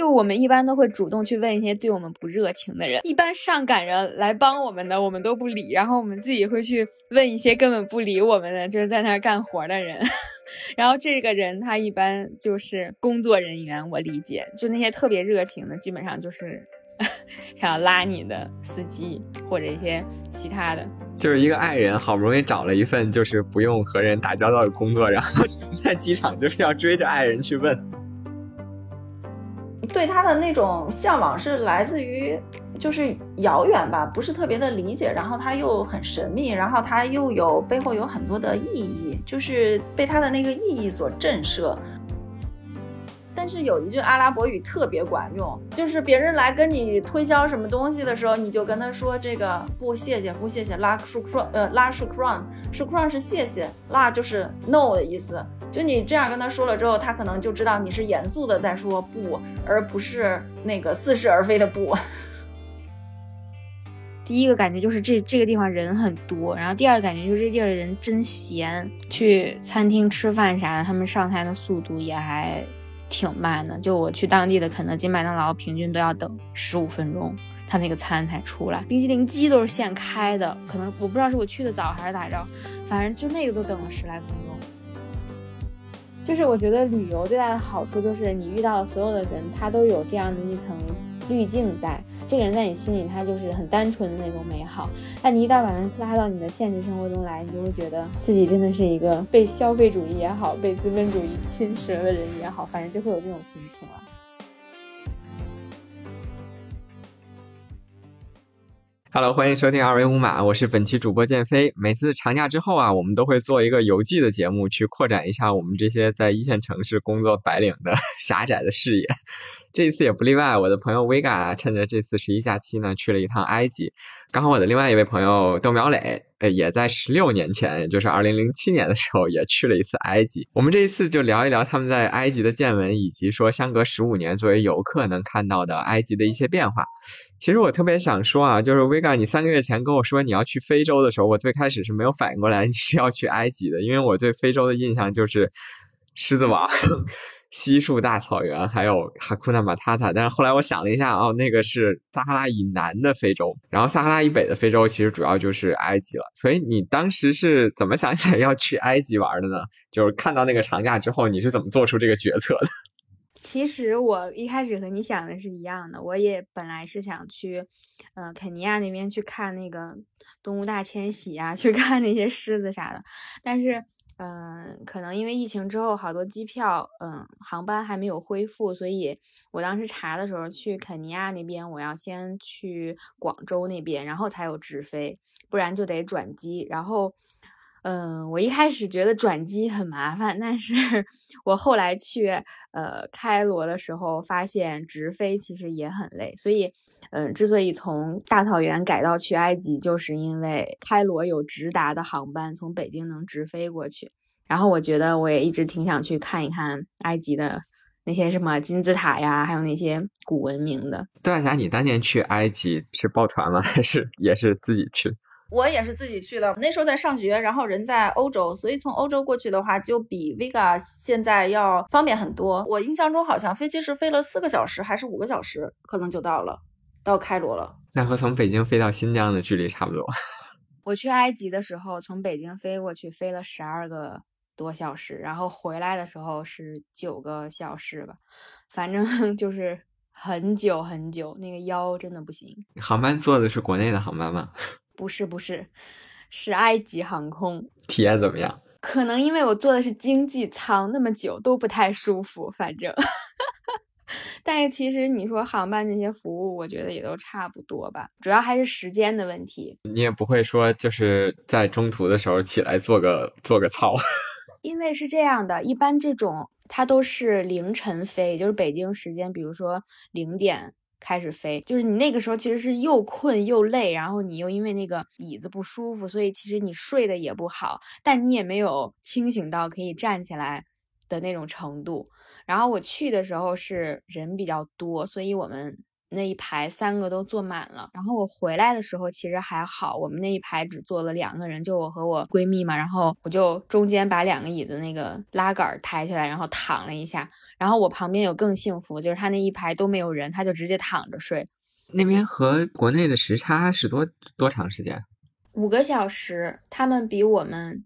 就我们一般都会主动去问一些对我们不热情的人，一般上赶着来帮我们的，我们都不理，然后我们自己会去问一些根本不理我们的，就是在那儿干活的人。然后这个人他一般就是工作人员，我理解，就那些特别热情的，基本上就是 想要拉你的司机或者一些其他的。就是一个爱人，好不容易找了一份就是不用和人打交道的工作，然后 在机场就是要追着爱人去问。对他的那种向往是来自于就是遥远吧，不是特别的理解，然后他又很神秘，然后他又有背后有很多的意义，就是被他的那个意义所震慑。但是有一句阿拉伯语特别管用，就是别人来跟你推销什么东西的时候，你就跟他说这个不谢谢不谢谢拉舒克呃拉舒克朗舒克朗是谢谢，拉就是 no 的意思。就你这样跟他说了之后，他可能就知道你是严肃的在说不，而不是那个似是而非的不。第一个感觉就是这这个地方人很多，然后第二个感觉就是这地儿的人真闲。去餐厅吃饭啥的，他们上菜的速度也还挺慢的。就我去当地的肯德基、麦当劳，平均都要等十五分钟，他那个餐才出来。冰淇淋机都是现开的，可能我不知道是我去的早还是咋着，反正就那个都等了十来分钟。就是我觉得旅游最大的好处就是你遇到的所有的人，他都有这样的一层滤镜在。这个人在你心里，他就是很单纯的那种美好。但你一旦把他拉到你的现实生活中来，你就会觉得自己真的是一个被消费主义也好，被资本主义侵蚀的人也好，反正就会有这种心情了。Hello，欢迎收听二维码，我是本期主播建飞。每次长假之后啊，我们都会做一个游记的节目，去扩展一下我们这些在一线城市工作白领的 狭窄的视野。这一次也不例外，我的朋友 Vega 趁着这次十一假期呢，去了一趟埃及。刚好我的另外一位朋友窦苗磊，呃，也在十六年前，也就是二零零七年的时候，也去了一次埃及。我们这一次就聊一聊他们在埃及的见闻，以及说相隔十五年作为游客能看到的埃及的一些变化。其实我特别想说啊，就是 Vega，你三个月前跟我说你要去非洲的时候，我最开始是没有反应过来你是要去埃及的，因为我对非洲的印象就是狮子王。西树大草原，还有哈库纳马塔塔，但是后来我想了一下，哦，那个是撒哈拉以南的非洲，然后撒哈拉以北的非洲其实主要就是埃及了。所以你当时是怎么想起来要去埃及玩的呢？就是看到那个长假之后，你是怎么做出这个决策的？其实我一开始和你想的是一样的，我也本来是想去，呃，肯尼亚那边去看那个动物大迁徙啊，去看那些狮子啥的，但是。嗯，可能因为疫情之后，好多机票，嗯，航班还没有恢复，所以我当时查的时候，去肯尼亚那边，我要先去广州那边，然后才有直飞，不然就得转机。然后，嗯，我一开始觉得转机很麻烦，但是 我后来去呃开罗的时候，发现直飞其实也很累，所以。嗯，之所以从大草原改到去埃及，就是因为开罗有直达的航班，从北京能直飞过去。然后我觉得我也一直挺想去看一看埃及的那些什么金字塔呀，还有那些古文明的。邓大侠，你当年去埃及是抱团吗？还是也是自己去？我也是自己去的。那时候在上学，然后人在欧洲，所以从欧洲过去的话，就比 Vega 现在要方便很多。我印象中好像飞机是飞了四个小时还是五个小时，可能就到了。到开罗了，那和从北京飞到新疆的距离差不多。我去埃及的时候，从北京飞过去飞了十二个多小时，然后回来的时候是九个小时吧，反正 就是很久很久，那个腰真的不行。航班坐的是国内的航班吗？不是不是，是埃及航空。体验怎么样？可能因为我坐的是经济舱，那么久都不太舒服，反正。但是其实你说航班那些服务，我觉得也都差不多吧，主要还是时间的问题。你也不会说就是在中途的时候起来做个做个操，因为是这样的，一般这种它都是凌晨飞，就是北京时间，比如说零点开始飞，就是你那个时候其实是又困又累，然后你又因为那个椅子不舒服，所以其实你睡得也不好，但你也没有清醒到可以站起来。的那种程度，然后我去的时候是人比较多，所以我们那一排三个都坐满了。然后我回来的时候其实还好，我们那一排只坐了两个人，就我和我闺蜜嘛。然后我就中间把两个椅子那个拉杆抬起来，然后躺了一下。然后我旁边有更幸福，就是他那一排都没有人，他就直接躺着睡。那边和国内的时差是多多长时间？五个小时，他们比我们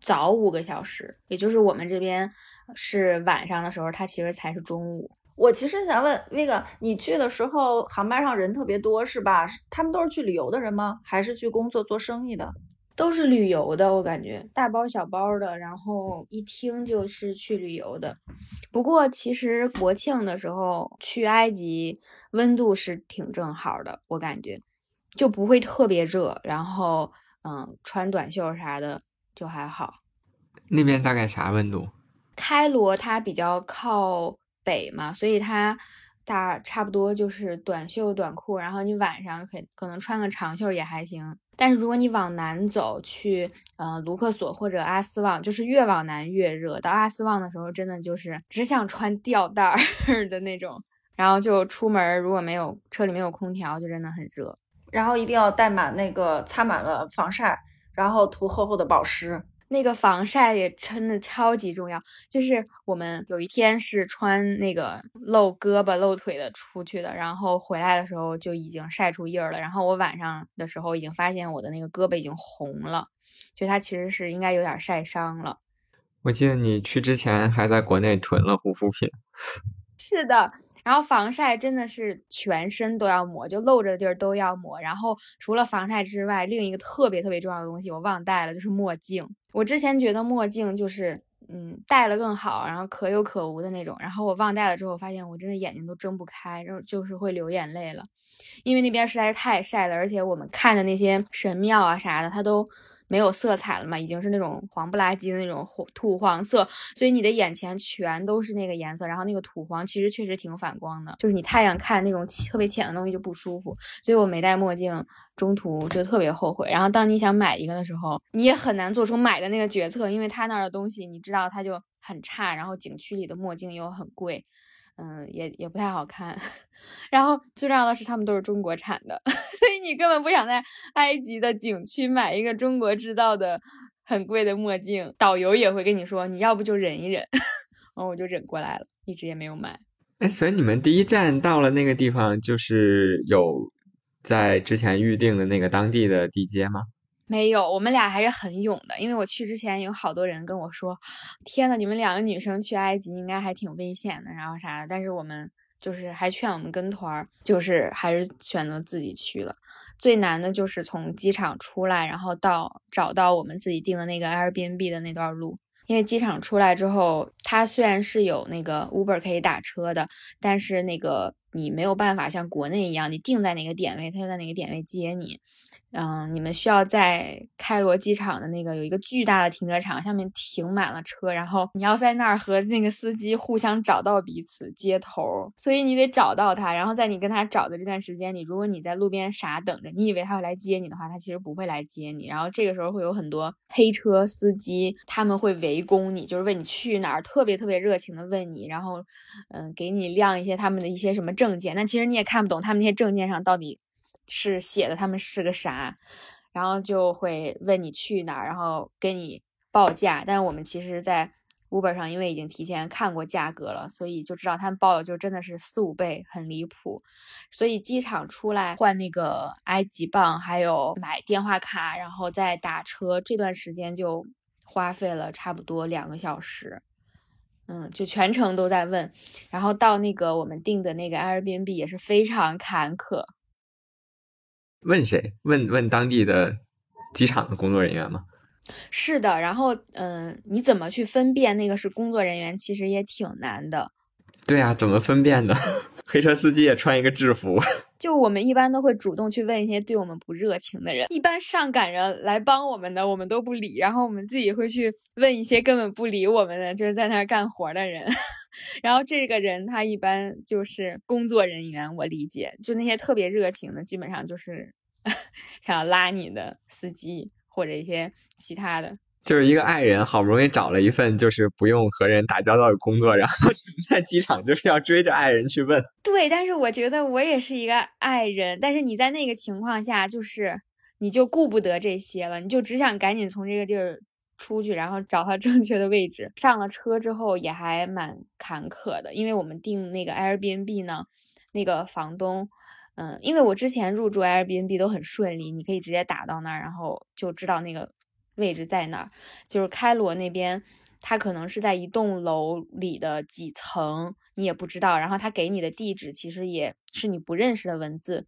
早五个小时，也就是我们这边是晚上的时候，它其实才是中午。我其实想问那个，你去的时候航班上人特别多是吧？他们都是去旅游的人吗？还是去工作做生意的？都是旅游的，我感觉大包小包的，然后一听就是去旅游的。不过其实国庆的时候去埃及，温度是挺正好的，我感觉就不会特别热，然后嗯，穿短袖啥的就还好。那边大概啥温度？开罗它比较靠北嘛，所以它。大差不多就是短袖短裤，然后你晚上可可能穿个长袖也还行。但是如果你往南走去，呃，卢克索或者阿斯旺，就是越往南越热。到阿斯旺的时候，真的就是只想穿吊带儿 的那种。然后就出门，如果没有车里没有空调，就真的很热。然后一定要带满那个擦满了防晒，然后涂厚厚的保湿。那个防晒也真的超级重要，就是我们有一天是穿那个露胳膊露腿的出去的，然后回来的时候就已经晒出印儿了。然后我晚上的时候已经发现我的那个胳膊已经红了，就它其实是应该有点晒伤了。我记得你去之前还在国内囤了护肤品。是的。然后防晒真的是全身都要抹，就露着的地儿都要抹。然后除了防晒之外，另一个特别特别重要的东西我忘带了，就是墨镜。我之前觉得墨镜就是嗯戴了更好，然后可有可无的那种。然后我忘带了之后，发现我真的眼睛都睁不开，然后就是会流眼泪了，因为那边实在是太晒了，而且我们看的那些神庙啊啥的，它都。没有色彩了嘛，已经是那种黄不拉几的那种土黄色，所以你的眼前全都是那个颜色。然后那个土黄其实确实挺反光的，就是你太阳看那种特别浅的东西就不舒服。所以我没戴墨镜，中途就特别后悔。然后当你想买一个的时候，你也很难做出买的那个决策，因为他那儿的东西你知道它就很差，然后景区里的墨镜又很贵。嗯，也也不太好看，然后最重要的是他们都是中国产的，所以你根本不想在埃及的景区买一个中国制造的很贵的墨镜。导游也会跟你说，你要不就忍一忍，然后我就忍过来了，一直也没有买。哎，所以你们第一站到了那个地方，就是有在之前预定的那个当地的地接吗？没有，我们俩还是很勇的，因为我去之前有好多人跟我说：“天呐，你们两个女生去埃及应该还挺危险的，然后啥的。”但是我们就是还劝我们跟团儿，就是还是选择自己去了。最难的就是从机场出来，然后到找到我们自己订的那个 Airbnb 的那段路。因为机场出来之后，它虽然是有那个 Uber 可以打车的，但是那个你没有办法像国内一样，你定在哪个点位，它就在哪个点位接你。嗯，你们需要在开罗机场的那个有一个巨大的停车场，下面停满了车，然后你要在那儿和那个司机互相找到彼此接头，所以你得找到他，然后在你跟他找的这段时间里，如果你在路边傻等着，你以为他会来接你的话，他其实不会来接你，然后这个时候会有很多黑车司机，他们会围攻你，就是问你去哪儿，特别特别热情的问你，然后嗯，给你亮一些他们的一些什么证件，但其实你也看不懂他们那些证件上到底。是写的他们是个啥，然后就会问你去哪儿，然后给你报价。但我们其实，在 Uber 上，因为已经提前看过价格了，所以就知道他们报的就真的是四五倍，很离谱。所以机场出来换那个埃及镑，还有买电话卡，然后再打车，这段时间就花费了差不多两个小时。嗯，就全程都在问，然后到那个我们订的那个 Airbnb 也是非常坎坷。问谁？问问当地的机场的工作人员吗？是的，然后嗯，你怎么去分辨那个是工作人员？其实也挺难的。对啊，怎么分辨的？黑车司机也穿一个制服。就我们一般都会主动去问一些对我们不热情的人，一般上赶着来帮我们的，我们都不理。然后我们自己会去问一些根本不理我们的，就是在那儿干活的人。然后这个人他一般就是工作人员，我理解，就那些特别热情的，基本上就是想要拉你的司机或者一些其他的。就是一个爱人，好不容易找了一份就是不用和人打交道的工作，然后 在机场就是要追着爱人去问。对，但是我觉得我也是一个爱人，但是你在那个情况下，就是你就顾不得这些了，你就只想赶紧从这个地儿出去，然后找到正确的位置。上了车之后也还蛮坎坷的，因为我们订那个 Airbnb 呢，那个房东。嗯，因为我之前入住 Airbnb 都很顺利，你可以直接打到那儿，然后就知道那个位置在哪儿。就是开罗那边，它可能是在一栋楼里的几层，你也不知道。然后他给你的地址其实也是你不认识的文字，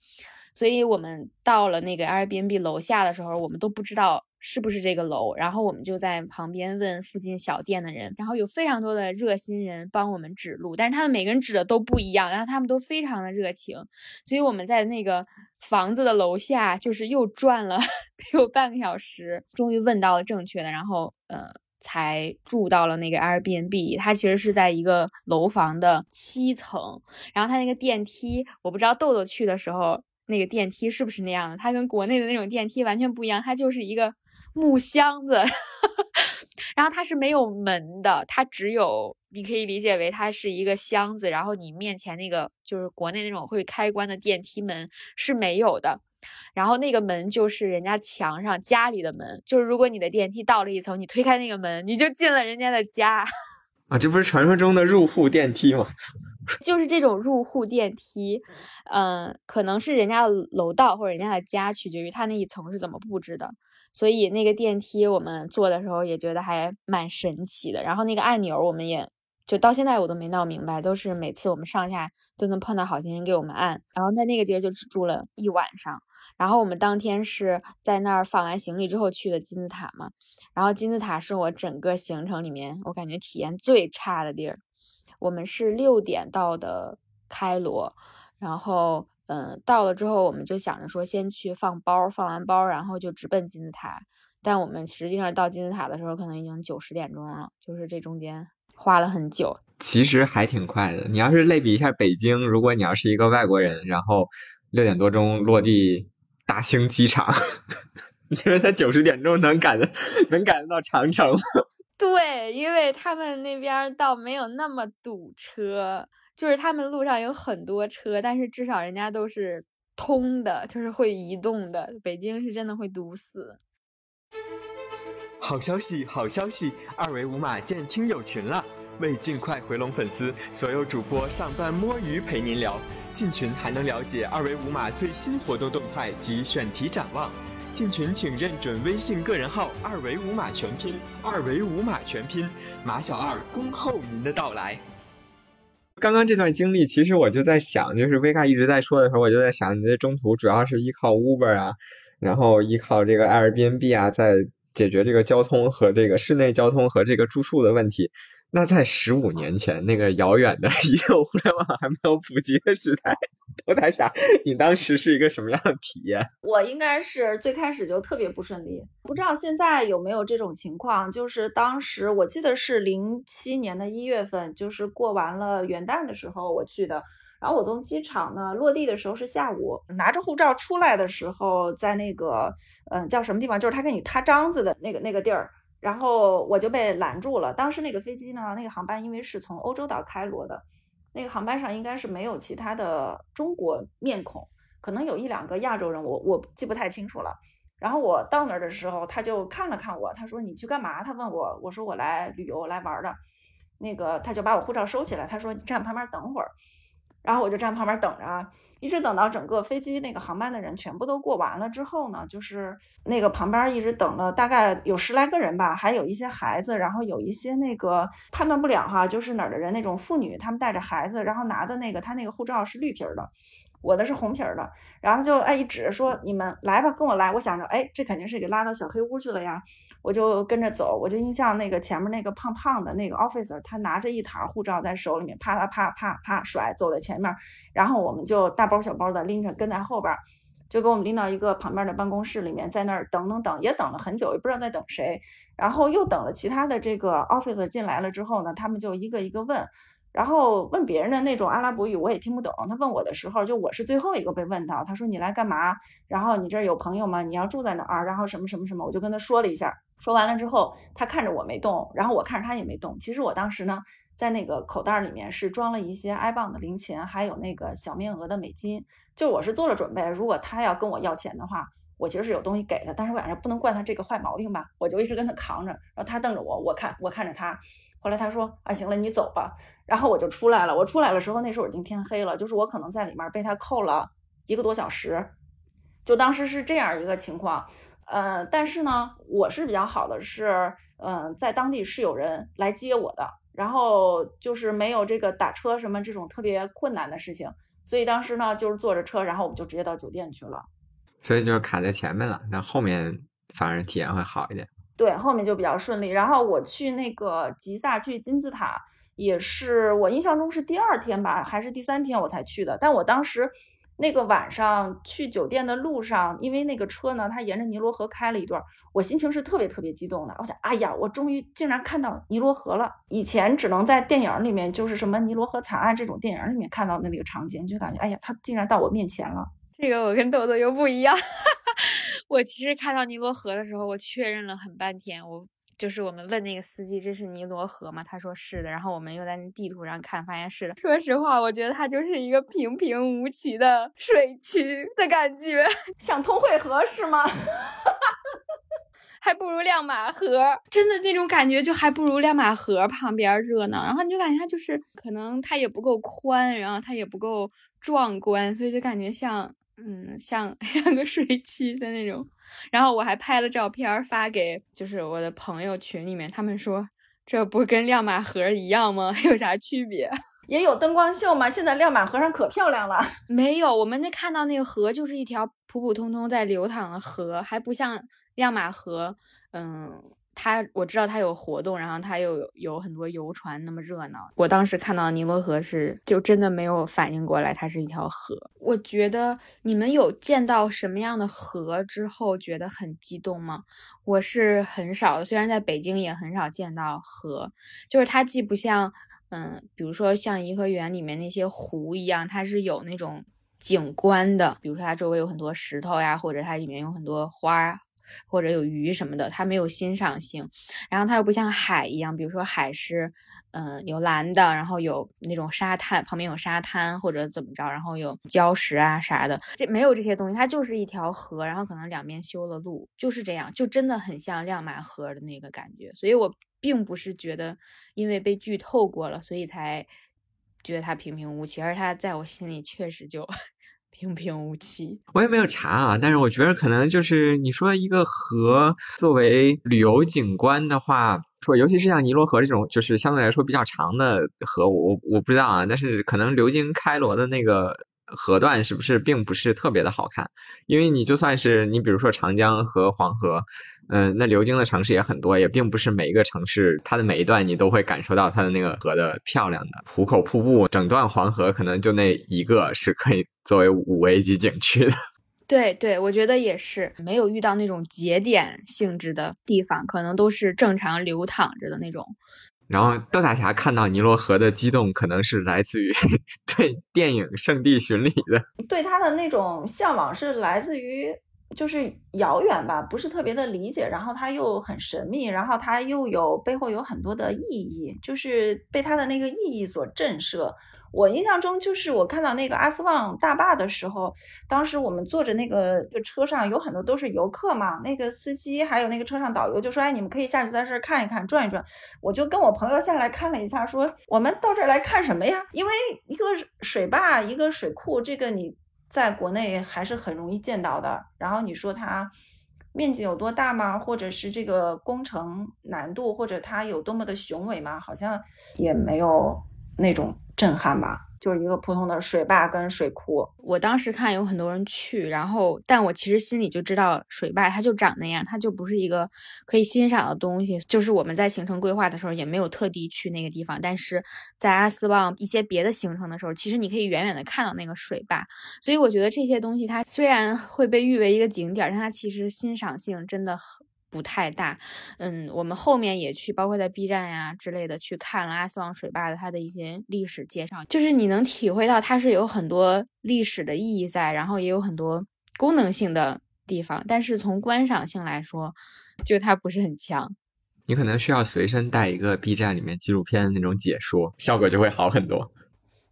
所以我们到了那个 Airbnb 楼下的时候，我们都不知道。是不是这个楼？然后我们就在旁边问附近小店的人，然后有非常多的热心人帮我们指路，但是他们每个人指的都不一样，然后他们都非常的热情，所以我们在那个房子的楼下就是又转了得 有半个小时，终于问到了正确的，然后呃才住到了那个 Airbnb。它其实是在一个楼房的七层，然后它那个电梯，我不知道豆豆去的时候那个电梯是不是那样的，它跟国内的那种电梯完全不一样，它就是一个。木箱子，然后它是没有门的，它只有你可以理解为它是一个箱子，然后你面前那个就是国内那种会开关的电梯门是没有的，然后那个门就是人家墙上家里的门，就是如果你的电梯到了一层，你推开那个门，你就进了人家的家 啊，这不是传说中的入户电梯吗？就是这种入户电梯，嗯，可能是人家的楼道或者人家的家，取决于他那一层是怎么布置的。所以那个电梯我们坐的时候也觉得还蛮神奇的。然后那个按钮我们也就到现在我都没闹明白，都是每次我们上下都能碰到好心人给我们按。然后在那个地儿就只住了一晚上。然后我们当天是在那儿放完行李之后去的金字塔嘛。然后金字塔是我整个行程里面我感觉体验最差的地儿。我们是六点到的开罗，然后嗯，到了之后我们就想着说先去放包，放完包然后就直奔金字塔。但我们实际上到金字塔的时候，可能已经九十点钟了，就是这中间花了很久。其实还挺快的。你要是类比一下北京，如果你要是一个外国人，然后六点多钟落地大兴机场，你觉得他九十点钟能赶能赶得到长城吗？对，因为他们那边倒没有那么堵车，就是他们路上有很多车，但是至少人家都是通的，就是会移动的。北京是真的会堵死。好消息，好消息，二维码建听友群了！为尽快回笼粉丝，所有主播上班摸鱼陪您聊，进群还能了解二维码最新活动动态及选题展望。进群请认准微信个人号二维码全拼，二维码全拼，马小二恭候您的到来。刚刚这段经历，其实我就在想，就是维卡一直在说的时候，我就在想，你在中途主要是依靠 Uber 啊，然后依靠这个 Airbnb 啊，在解决这个交通和这个室内交通和这个住宿的问题。那在十五年前，那个遥远的移动互联网还没有普及的时代，我在想，你当时是一个什么样的体验？我应该是最开始就特别不顺利，不知道现在有没有这种情况。就是当时我记得是零七年的一月份，就是过完了元旦的时候我去的。然后我从机场呢落地的时候是下午，拿着护照出来的时候，在那个嗯叫什么地方，就是他给你踏章子的那个那个地儿。然后我就被拦住了。当时那个飞机呢，那个航班因为是从欧洲到开罗的，那个航班上应该是没有其他的中国面孔，可能有一两个亚洲人，我我记不太清楚了。然后我到那儿的时候，他就看了看我，他说你去干嘛？他问我，我说我来旅游来玩的。那个他就把我护照收起来，他说你站旁边等会儿。然后我就站旁边等着，一直等到整个飞机那个航班的人全部都过完了之后呢，就是那个旁边一直等了大概有十来个人吧，还有一些孩子，然后有一些那个判断不了哈，就是哪儿的人那种妇女，他们带着孩子，然后拿的那个他那个护照是绿皮儿的。我的是红皮儿的，然后就哎一指说你们来吧，跟我来。我想着哎，这肯定是给拉到小黑屋去了呀，我就跟着走。我就印象那个前面那个胖胖的那个 officer，他拿着一沓护照在手里面啪啪啪啪啪甩，走在前面，然后我们就大包小包的拎着跟在后边，就给我们拎到一个旁边的办公室里面，在那儿等等等，也等了很久，也不知道在等谁。然后又等了其他的这个 officer 进来了之后呢，他们就一个一个问。然后问别人的那种阿拉伯语我也听不懂。他问我的时候，就我是最后一个被问到。他说你来干嘛？然后你这儿有朋友吗？你要住在哪儿？然后什么什么什么，我就跟他说了一下。说完了之后，他看着我没动，然后我看着他也没动。其实我当时呢，在那个口袋里面是装了一些埃镑的零钱，还有那个小面额的美金。就我是做了准备，如果他要跟我要钱的话，我其实是有东西给他。但是我感觉不能惯他这个坏毛病吧，我就一直跟他扛着。然后他瞪着我，我看我看着他。后来他说啊，行了，你走吧。然后我就出来了。我出来的时候，那时候已经天黑了，就是我可能在里面被他扣了一个多小时，就当时是这样一个情况。呃，但是呢，我是比较好的，是嗯，在当地是有人来接我的，然后就是没有这个打车什么这种特别困难的事情，所以当时呢就是坐着车，然后我们就直接到酒店去了。所以就是卡在前面了，那后面反而体验会好一点。对，后面就比较顺利。然后我去那个吉萨去金字塔，也是我印象中是第二天吧，还是第三天我才去的。但我当时那个晚上去酒店的路上，因为那个车呢，它沿着尼罗河开了一段，我心情是特别特别激动的。我想，哎呀，我终于竟然看到尼罗河了！以前只能在电影里面，就是什么尼罗河惨案这种电影里面看到的那个场景，就感觉，哎呀，它竟然到我面前了。这个我跟豆豆又不一样。我其实看到尼罗河的时候，我确认了很半天。我就是我们问那个司机，这是尼罗河吗？他说是的。然后我们又在那地图上看，发现是的。说实话，我觉得它就是一个平平无奇的水渠的感觉，像通惠河是吗？还不如亮马河，真的那种感觉就还不如亮马河旁边热闹。然后你就感觉它就是可能它也不够宽，然后它也不够壮观，所以就感觉像。嗯，像 像个水区的那种，然后我还拍了照片发给就是我的朋友群里面，他们说这不跟亮马河一样吗？有啥区别？也有灯光秀吗？现在亮马河上可漂亮了。没有，我们那看到那个河就是一条普普通通在流淌的河，还不像亮马河，嗯。它我知道它有活动，然后它又有有很多游船，那么热闹。我当时看到尼罗河是，就真的没有反应过来它是一条河。我觉得你们有见到什么样的河之后觉得很激动吗？我是很少的，虽然在北京也很少见到河，就是它既不像，嗯，比如说像颐和园里面那些湖一样，它是有那种景观的，比如说它周围有很多石头呀，或者它里面有很多花。或者有鱼什么的，它没有欣赏性，然后它又不像海一样，比如说海是，嗯，有蓝的，然后有那种沙滩，旁边有沙滩或者怎么着，然后有礁石啊啥的，这没有这些东西，它就是一条河，然后可能两边修了路，就是这样，就真的很像亮马河的那个感觉，所以我并不是觉得因为被剧透过了，所以才觉得它平平无奇，而它在我心里确实就。平平无奇，我也没有查啊，但是我觉得可能就是你说一个河作为旅游景观的话，说尤其是像尼罗河这种就是相对来说比较长的河，我我不知道啊，但是可能流经开罗的那个河段是不是并不是特别的好看，因为你就算是你比如说长江和黄河。嗯，那流经的城市也很多，也并不是每一个城市它的每一段你都会感受到它的那个河的漂亮的壶口瀑布，整段黄河可能就那一个是可以作为五 A 级景区的。对对，我觉得也是，没有遇到那种节点性质的地方，可能都是正常流淌着的那种。然后邓大侠看到尼罗河的激动，可能是来自于对电影《圣地巡礼》的，对他的那种向往是来自于。就是遥远吧，不是特别的理解，然后他又很神秘，然后他又有背后有很多的意义，就是被他的那个意义所震慑。我印象中，就是我看到那个阿斯旺大坝的时候，当时我们坐着那个车上有很多都是游客嘛，那个司机还有那个车上导游就说：“哎，你们可以下去在这儿看一看，转一转。”我就跟我朋友下来看了一下，说：“我们到这儿来看什么呀？因为一个水坝，一个水库，这个你。”在国内还是很容易见到的。然后你说它面积有多大吗？或者是这个工程难度，或者它有多么的雄伟吗？好像也没有那种震撼吧。就是一个普通的水坝跟水库。我当时看有很多人去，然后，但我其实心里就知道水坝它就长那样，它就不是一个可以欣赏的东西。就是我们在行程规划的时候也没有特地去那个地方，但是在阿斯旺一些别的行程的时候，其实你可以远远的看到那个水坝。所以我觉得这些东西它虽然会被誉为一个景点，但它其实欣赏性真的很不太大。嗯，我们后面也去，包括在 B 站呀之类的去看了阿斯旺水坝的它的一些历史介绍，就是你能体会到它是有很多历史的意义在，然后也有很多功能性的地方，但是从观赏性来说，就它不是很强。你可能需要随身带一个 B 站里面纪录片的那种解说，效果就会好很多。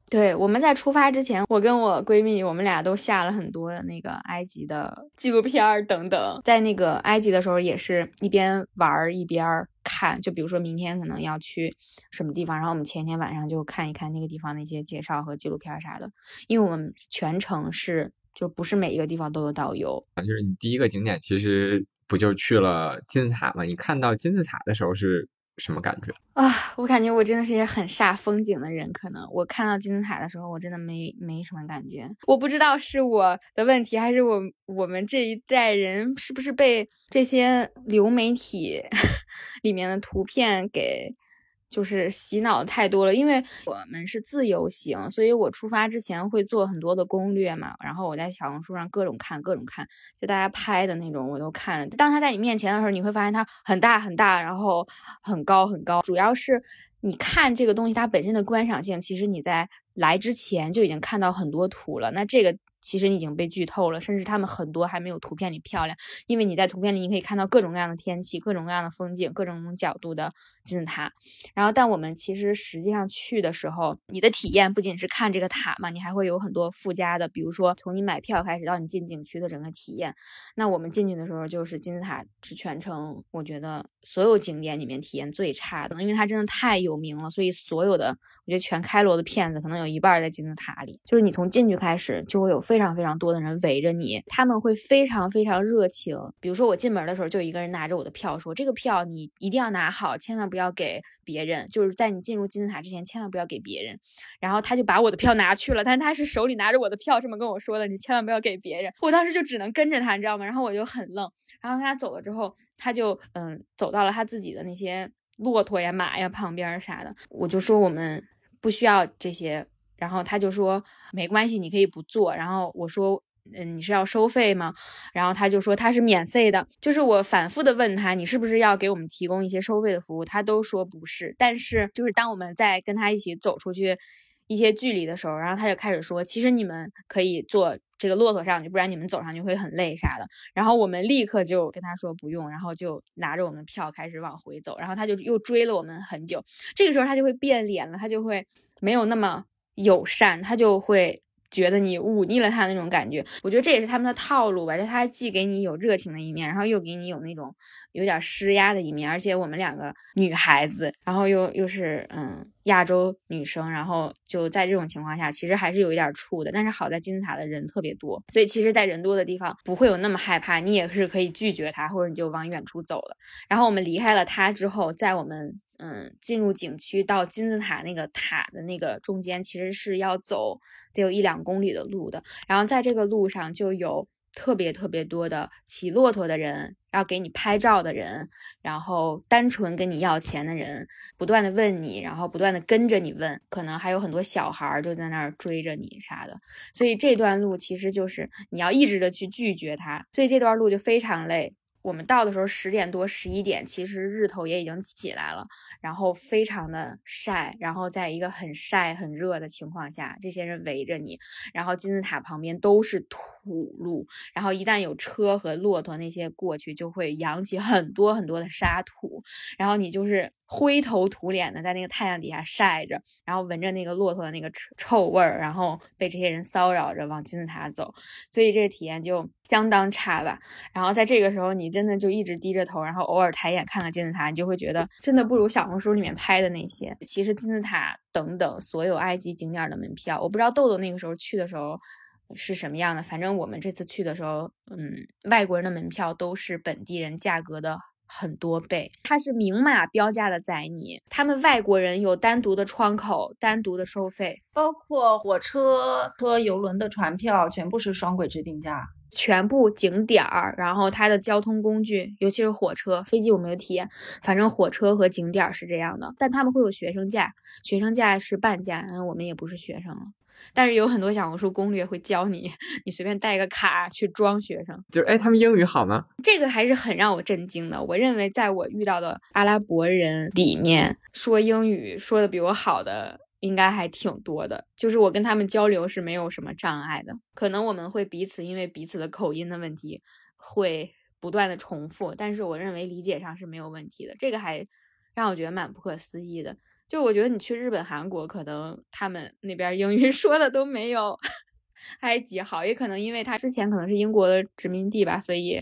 对，我们在出发之前，我跟我闺蜜，我们俩都下了很多那个埃及的纪录片儿等等。在那个埃及的时候，也是一边玩一边看。就比如说明天可能要去什么地方，然后我们前天晚上就看一看那个地方的一些介绍和纪录片啥的。因为我们全程是就不是每一个地方都有导游啊。就是你第一个景点其实不就去了金字塔吗？你看到金字塔的时候是？什么感觉啊？我感觉我真的是一个很煞风景的人。可能我看到金字塔的时候，我真的没没什么感觉。我不知道是我的问题，还是我我们这一代人是不是被这些流媒体 里面的图片给。就是洗脑太多了，因为我们是自由行，所以我出发之前会做很多的攻略嘛，然后我在小红书上各种看，各种看，就大家拍的那种我都看了。当他在你面前的时候，你会发现它很大很大，然后很高很高。主要是你看这个东西它本身的观赏性，其实你在来之前就已经看到很多图了，那这个。其实你已经被剧透了，甚至他们很多还没有图片里漂亮，因为你在图片里你可以看到各种各样的天气、各种各样的风景、各种角度的金字塔。然后，但我们其实实际上去的时候，你的体验不仅是看这个塔嘛，你还会有很多附加的，比如说从你买票开始到你进景区的整个体验。那我们进去的时候，就是金字塔是全程我觉得所有景点里面体验最差的，因为它真的太有名了，所以所有的我觉得全开罗的骗子可能有一半在金字塔里，就是你从进去开始就会有非。非常非常多的人围着你，他们会非常非常热情。比如说我进门的时候，就一个人拿着我的票说：“这个票你一定要拿好，千万不要给别人。就是在你进入金字塔之前，千万不要给别人。”然后他就把我的票拿去了，但他是手里拿着我的票这么跟我说的：“你千万不要给别人。”我当时就只能跟着他，你知道吗？然后我就很愣。然后他走了之后，他就嗯走到了他自己的那些骆驼呀、马呀旁边啥的。我就说我们不需要这些。然后他就说没关系，你可以不做。然后我说，嗯，你是要收费吗？然后他就说他是免费的。就是我反复的问他，你是不是要给我们提供一些收费的服务？他都说不是。但是就是当我们在跟他一起走出去一些距离的时候，然后他就开始说，其实你们可以坐这个骆驼上去，不然你们走上去会很累啥的。然后我们立刻就跟他说不用，然后就拿着我们票开始往回走。然后他就又追了我们很久。这个时候他就会变脸了，他就会没有那么。友善，他就会觉得你忤逆了他那种感觉。我觉得这也是他们的套路吧，就他既给你有热情的一面，然后又给你有那种有点施压的一面。而且我们两个女孩子，然后又又是嗯亚洲女生，然后就在这种情况下，其实还是有一点怵的。但是好在金字塔的人特别多，所以其实，在人多的地方不会有那么害怕，你也是可以拒绝他，或者你就往远处走了。然后我们离开了他之后，在我们。嗯，进入景区到金字塔那个塔的那个中间，其实是要走得有一两公里的路的。然后在这个路上就有特别特别多的骑骆驼的人，要给你拍照的人，然后单纯跟你要钱的人，不断的问你，然后不断的跟着你问，可能还有很多小孩儿就在那儿追着你啥的。所以这段路其实就是你要一直的去拒绝他，所以这段路就非常累。我们到的时候十点多十一点，其实日头也已经起来了，然后非常的晒，然后在一个很晒很热的情况下，这些人围着你，然后金字塔旁边都是土路，然后一旦有车和骆驼那些过去，就会扬起很多很多的沙土，然后你就是灰头土脸的在那个太阳底下晒着，然后闻着那个骆驼的那个臭臭味儿，然后被这些人骚扰着往金字塔走，所以这个体验就。相当差吧，然后在这个时候，你真的就一直低着头，然后偶尔抬眼看看金字塔，你就会觉得真的不如小红书里面拍的那些。其实金字塔等等所有埃及景点的门票，我不知道豆豆那个时候去的时候是什么样的，反正我们这次去的时候，嗯，外国人的门票都是本地人价格的很多倍，它是明码标价的载你，他们外国人有单独的窗口，单独的收费，包括火车、和游轮的船票，全部是双轨制定价。全部景点儿，然后它的交通工具，尤其是火车、飞机，我没有体验。反正火车和景点儿是这样的，但他们会有学生价，学生价是半价。嗯，我们也不是学生了，但是有很多小红书攻略会教你，你随便带个卡去装学生。就是哎，他们英语好吗？这个还是很让我震惊的。我认为在我遇到的阿拉伯人里面，说英语说的比我好的应该还挺多的。就是我跟他们交流是没有什么障碍的。可能我们会彼此因为彼此的口音的问题会不断的重复，但是我认为理解上是没有问题的。这个还让我觉得蛮不可思议的。就我觉得你去日本、韩国，可能他们那边英语 说的都没有埃及好，也可能因为他之前可能是英国的殖民地吧，所以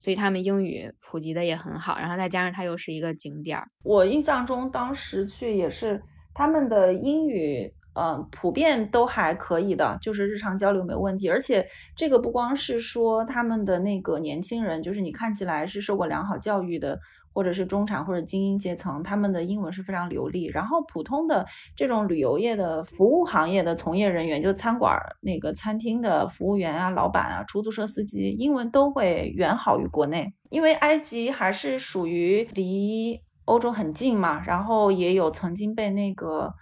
所以他们英语普及的也很好，然后再加上它又是一个景点儿。我印象中当时去也是他们的英语，嗯，普遍都还可以的，就是日常交流没问题。而且这个不光是说他们的那个年轻人，就是你看起来是受过良好教育的。或者是中产或者精英阶层，他们的英文是非常流利。然后普通的这种旅游业的服务行业的从业人员，就餐馆那个餐厅的服务员啊、老板啊、出租车司机，英文都会远好于国内。因为埃及还是属于离欧洲很近嘛，然后也有曾经被那个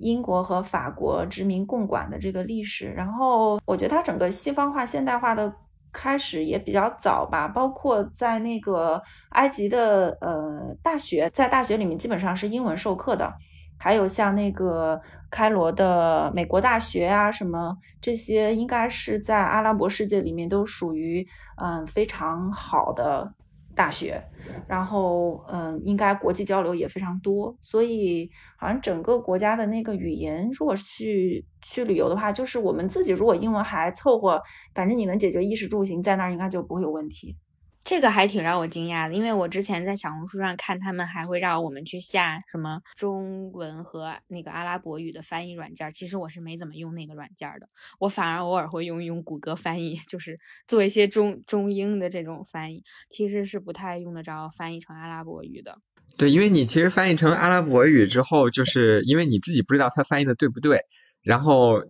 英国和法国殖民共管的这个历史。然后我觉得它整个西方化、现代化的。开始也比较早吧，包括在那个埃及的呃大学，在大学里面基本上是英文授课的，还有像那个开罗的美国大学啊，什么这些，应该是在阿拉伯世界里面都属于嗯非常好的。大学，然后嗯，应该国际交流也非常多，所以好像整个国家的那个语言，如果去去旅游的话，就是我们自己如果英文还凑合，反正你能解决衣食住行，在那儿应该就不会有问题。这个还挺让我惊讶的，因为我之前在小红书上看，他们还会让我们去下什么中文和那个阿拉伯语的翻译软件。其实我是没怎么用那个软件的，我反而偶尔会用用谷歌翻译，就是做一些中中英的这种翻译，其实是不太用得着翻译成阿拉伯语的。对，因为你其实翻译成阿拉伯语之后，就是因为你自己不知道它翻译的对不对，然后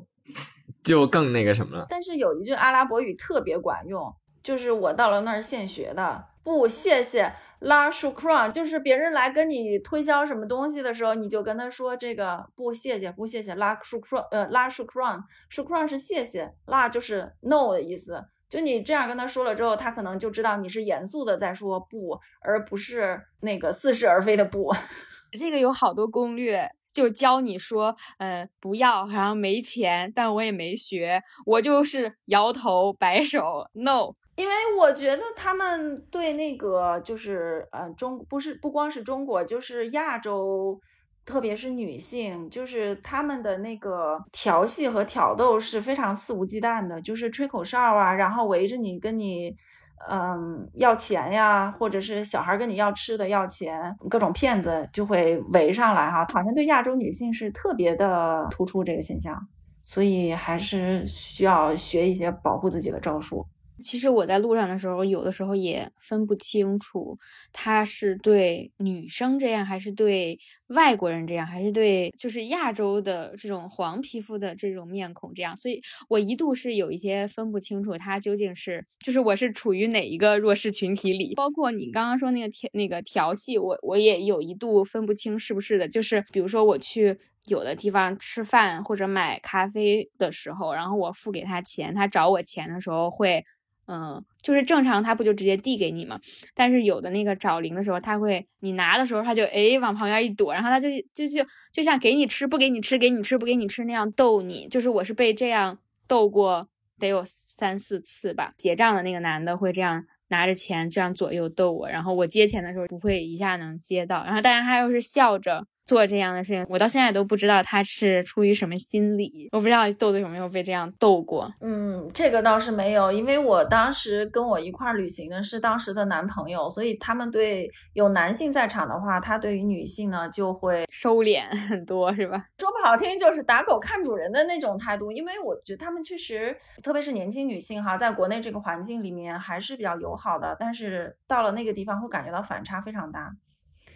就更那个什么了。但是有一句阿拉伯语特别管用。就是我到了那儿现学的，不谢谢拉舒克 n 就是别人来跟你推销什么东西的时候，你就跟他说这个不谢谢不谢谢拉舒克 n 呃拉舒克 n 舒克 n 是谢谢，拉就是 no 的意思。就你这样跟他说了之后，他可能就知道你是严肃的在说不，而不是那个似是而非的不。这个有好多攻略，就教你说，呃，不要，然后没钱，但我也没学，我就是摇头摆手，no。因为我觉得他们对那个就是呃中不是不光是中国，就是亚洲，特别是女性，就是他们的那个调戏和挑逗是非常肆无忌惮的，就是吹口哨啊，然后围着你跟你嗯要钱呀，或者是小孩跟你要吃的要钱，各种骗子就会围上来哈，好像对亚洲女性是特别的突出这个现象，所以还是需要学一些保护自己的招数。其实我在路上的时候，有的时候也分不清楚他是对女生这样，还是对外国人这样，还是对就是亚洲的这种黄皮肤的这种面孔这样。所以我一度是有一些分不清楚他究竟是，就是我是处于哪一个弱势群体里。包括你刚刚说那个调那个调戏，我我也有一度分不清是不是的。就是比如说我去有的地方吃饭或者买咖啡的时候，然后我付给他钱，他找我钱的时候会。嗯，就是正常，他不就直接递给你吗？但是有的那个找零的时候，他会你拿的时候，他就哎往旁边一躲，然后他就就就就像给你吃不给你吃，给你吃不给你吃那样逗你。就是我是被这样逗过，得有三四次吧。结账的那个男的会这样拿着钱这样左右逗我，然后我接钱的时候不会一下能接到，然后但是他又是笑着。做这样的事情，我到现在都不知道他是出于什么心理。我不知道豆豆有没有被这样逗过。嗯，这个倒是没有，因为我当时跟我一块儿旅行的是当时的男朋友，所以他们对有男性在场的话，他对于女性呢就会收敛 很多，是吧？说不好听就是打狗看主人的那种态度。因为我觉得他们确实，特别是年轻女性哈，在国内这个环境里面还是比较友好的，但是到了那个地方会感觉到反差非常大。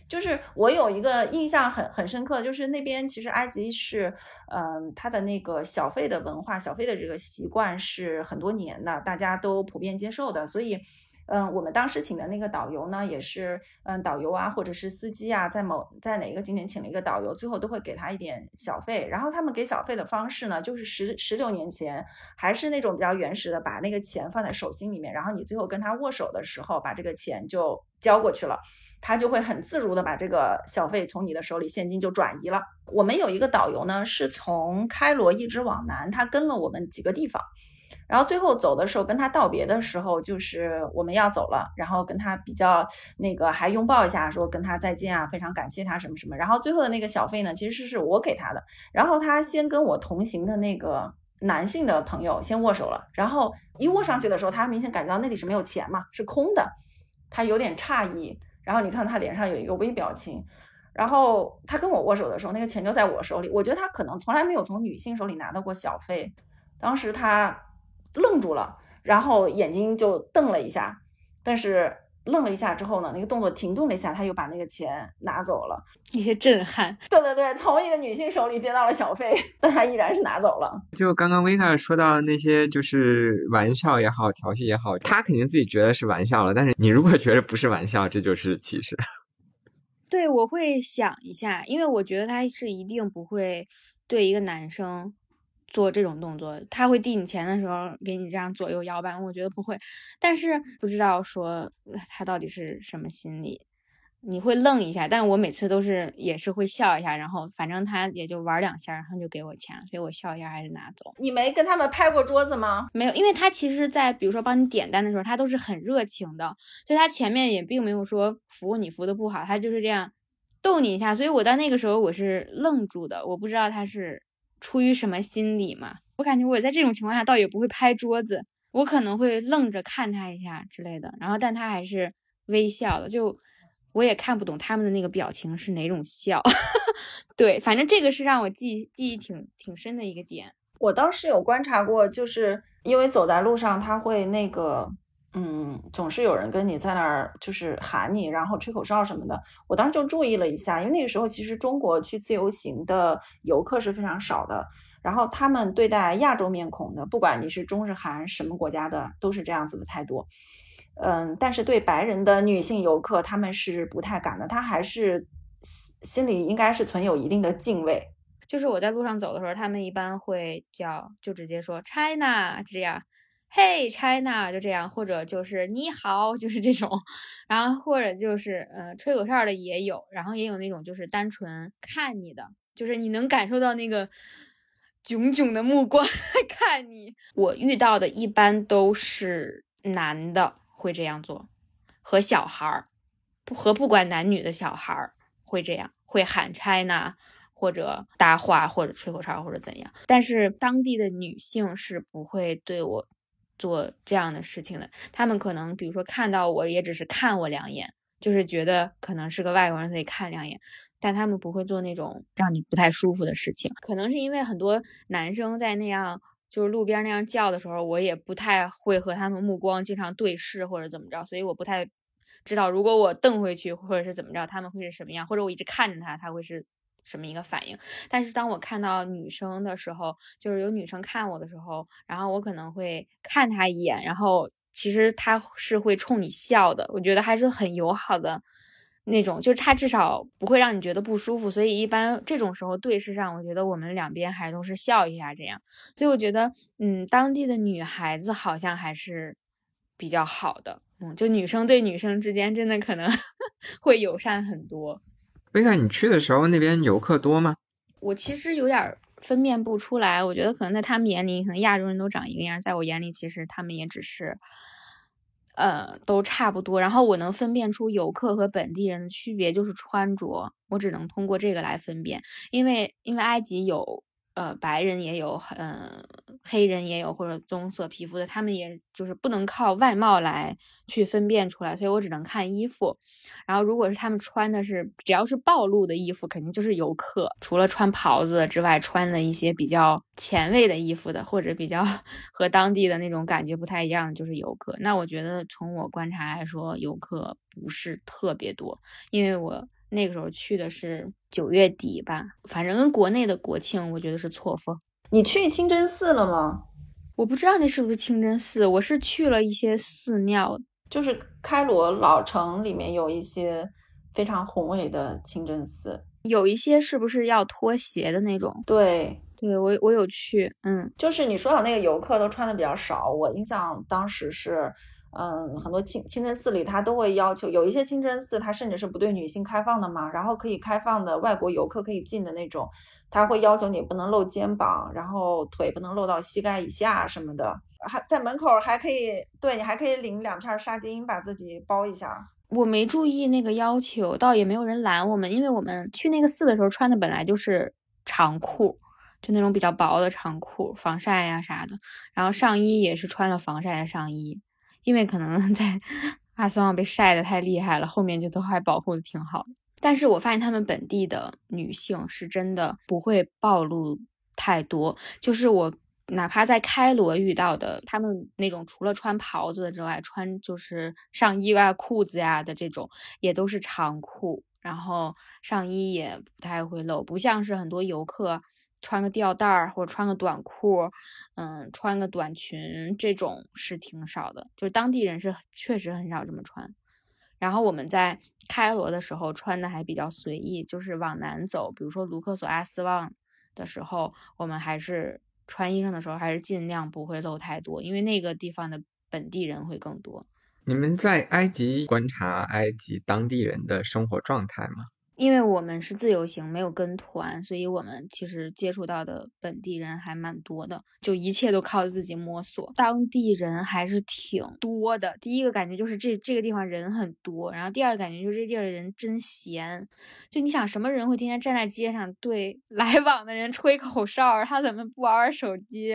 就是我有一个印象很很深刻，就是那边其实埃及是，嗯，它的那个小费的文化，小费的这个习惯是很多年的，大家都普遍接受的，所以嗯，我们当时请的那个导游呢，也是嗯导游啊，或者是司机啊，在某在哪个景点请了一个导游，最后都会给他一点小费。然后他们给小费的方式呢，就是十十六年前还是那种比较原始的，把那个钱放在手心里面，然后你最后跟他握手的时候，把这个钱就交过去了。他就会很自如的把这个小费从你的手里现金就转移了。我们有一个导游呢，是从开罗一直往南，他跟了我们几个地方，然后最后走的时候跟他道别的时候，就是我们要走了，然后跟他比较那个还拥抱一下，说跟他再见啊，非常感谢他什么什么。然后最后的那个小费呢，其实是我给他的。然后他先跟我同行的那个男性的朋友先握手了，然后一握上去的时候，他明显感觉到那里是没有钱嘛，是空的，他有点诧异。然后你看他脸上有一个微表情，然后他跟我握手的时候，那个钱就在我手里。我觉得他可能从来没有从女性手里拿到过小费，当时他愣住了，然后眼睛就瞪了一下，但是。愣了一下之后呢，那个动作停顿了一下，他又把那个钱拿走了，一些震撼。对对对，从一个女性手里接到了小费，但他依然是拿走了。就刚刚维卡说到那些，就是玩笑也好，调戏也好，他肯定自己觉得是玩笑了，但是你如果觉得不是玩笑，这就是歧视。对，我会想一下，因为我觉得他是一定不会对一个男生。做这种动作，他会递你钱的时候给你这样左右摇摆，我觉得不会，但是不知道说他到底是什么心理，你会愣一下，但我每次都是也是会笑一下，然后反正他也就玩两下，然后就给我钱，所以我笑一下还是拿走。你没跟他们拍过桌子吗？没有，因为他其实，在比如说帮你点单的时候，他都是很热情的，所以他前面也并没有说服务你服务的不好，他就是这样逗你一下，所以我到那个时候我是愣住的，我不知道他是。出于什么心理嘛？我感觉我在这种情况下倒也不会拍桌子，我可能会愣着看他一下之类的，然后但他还是微笑的，就我也看不懂他们的那个表情是哪种笑。对，反正这个是让我记记忆挺挺深的一个点。我当时有观察过，就是因为走在路上他会那个。嗯，总是有人跟你在那儿就是喊你，然后吹口哨什么的。我当时就注意了一下，因为那个时候其实中国去自由行的游客是非常少的。然后他们对待亚洲面孔的，不管你是中日韩什么国家的，都是这样子的态度。嗯，但是对白人的女性游客，他们是不太敢的，他还是心里应该是存有一定的敬畏。就是我在路上走的时候，他们一般会叫，就直接说 China 这样。嘿，China，就这样，或者就是你好，就是这种，然后或者就是呃，吹口哨的也有，然后也有那种就是单纯看你的，就是你能感受到那个炯炯的目光 看你。我遇到的一般都是男的会这样做，和小孩儿，不和不管男女的小孩儿会这样，会喊 China，或者搭话，或者吹口哨，或者怎样。但是当地的女性是不会对我。做这样的事情的，他们可能比如说看到我也只是看我两眼，就是觉得可能是个外国人，所以看两眼，但他们不会做那种让你不太舒服的事情。可能是因为很多男生在那样就是路边那样叫的时候，我也不太会和他们目光经常对视或者怎么着，所以我不太知道如果我瞪回去或者是怎么着，他们会是什么样，或者我一直看着他，他会是。什么一个反应？但是当我看到女生的时候，就是有女生看我的时候，然后我可能会看她一眼，然后其实她是会冲你笑的。我觉得还是很友好的那种，就是她至少不会让你觉得不舒服。所以一般这种时候对视上，我觉得我们两边还都是笑一下这样。所以我觉得，嗯，当地的女孩子好像还是比较好的，嗯，就女生对女生之间真的可能 会友善很多。为啥你去的时候那边游客多吗？我其实有点分辨不出来，我觉得可能在他们眼里，可能亚洲人都长一个样，在我眼里，其实他们也只是，呃，都差不多。然后我能分辨出游客和本地人的区别，就是穿着，我只能通过这个来分辨，因为因为埃及有。呃，白人也有，嗯，黑人也有，或者棕色皮肤的，他们也就是不能靠外貌来去分辨出来，所以我只能看衣服。然后，如果是他们穿的是只要是暴露的衣服，肯定就是游客。除了穿袍子之外，穿的一些比较前卫的衣服的，或者比较 和当地的那种感觉不太一样的，就是游客。那我觉得从我观察来说，游客不是特别多，因为我。那个时候去的是九月底吧，反正跟国内的国庆我觉得是错峰。你去清真寺了吗？我不知道那是不是清真寺，我是去了一些寺庙。就是开罗老城里面有一些非常宏伟的清真寺，有一些是不是要脱鞋的那种？对，对我我有去，嗯，就是你说的那个游客都穿的比较少，我印象当时是。嗯，很多清清真寺里，他都会要求有一些清真寺，它甚至是不对女性开放的嘛，然后可以开放的外国游客可以进的那种，他会要求你不能露肩膀，然后腿不能露到膝盖以下什么的，还在门口还可以，对你还可以领两片纱巾把自己包一下。我没注意那个要求，倒也没有人拦我们，因为我们去那个寺的时候穿的本来就是长裤，就那种比较薄的长裤，防晒呀啥的，然后上衣也是穿了防晒的上衣。因为可能在阿斯旺被晒得太厉害了，后面就都还保护的挺好。但是我发现他们本地的女性是真的不会暴露太多，就是我哪怕在开罗遇到的，他们那种除了穿袍子的之外，穿就是上衣啊、裤子呀的这种，也都是长裤，然后上衣也不太会露，不像是很多游客。穿个吊带儿或者穿个短裤，嗯，穿个短裙这种是挺少的，就是当地人是确实很少这么穿。然后我们在开罗的时候穿的还比较随意，就是往南走，比如说卢克索阿斯旺的时候，我们还是穿衣裳的时候还是尽量不会露太多，因为那个地方的本地人会更多。你们在埃及观察埃及当地人的生活状态吗？因为我们是自由行，没有跟团，所以我们其实接触到的本地人还蛮多的，就一切都靠自己摸索。当地人还是挺多的。第一个感觉就是这这个地方人很多，然后第二个感觉就是这地儿的人真闲。就你想什么人会天天站在街上对来往的人吹口哨？他怎么不玩玩手机，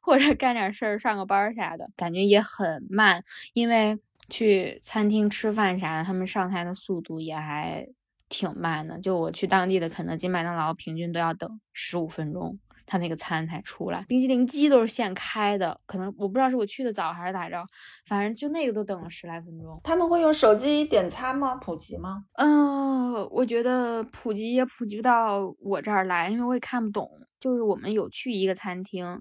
或者干点事儿、上个班啥的？感觉也很慢。因为去餐厅吃饭啥的，他们上菜的速度也还。挺慢的，就我去当地的肯德基、麦当劳，平均都要等十五分钟，他那个餐才出来。冰淇淋机都是现开的，可能我不知道是我去的早还是咋着，反正就那个都等了十来分钟。他们会用手机点餐吗？普及吗？嗯，我觉得普及也普及不到我这儿来，因为我也看不懂。就是我们有去一个餐厅。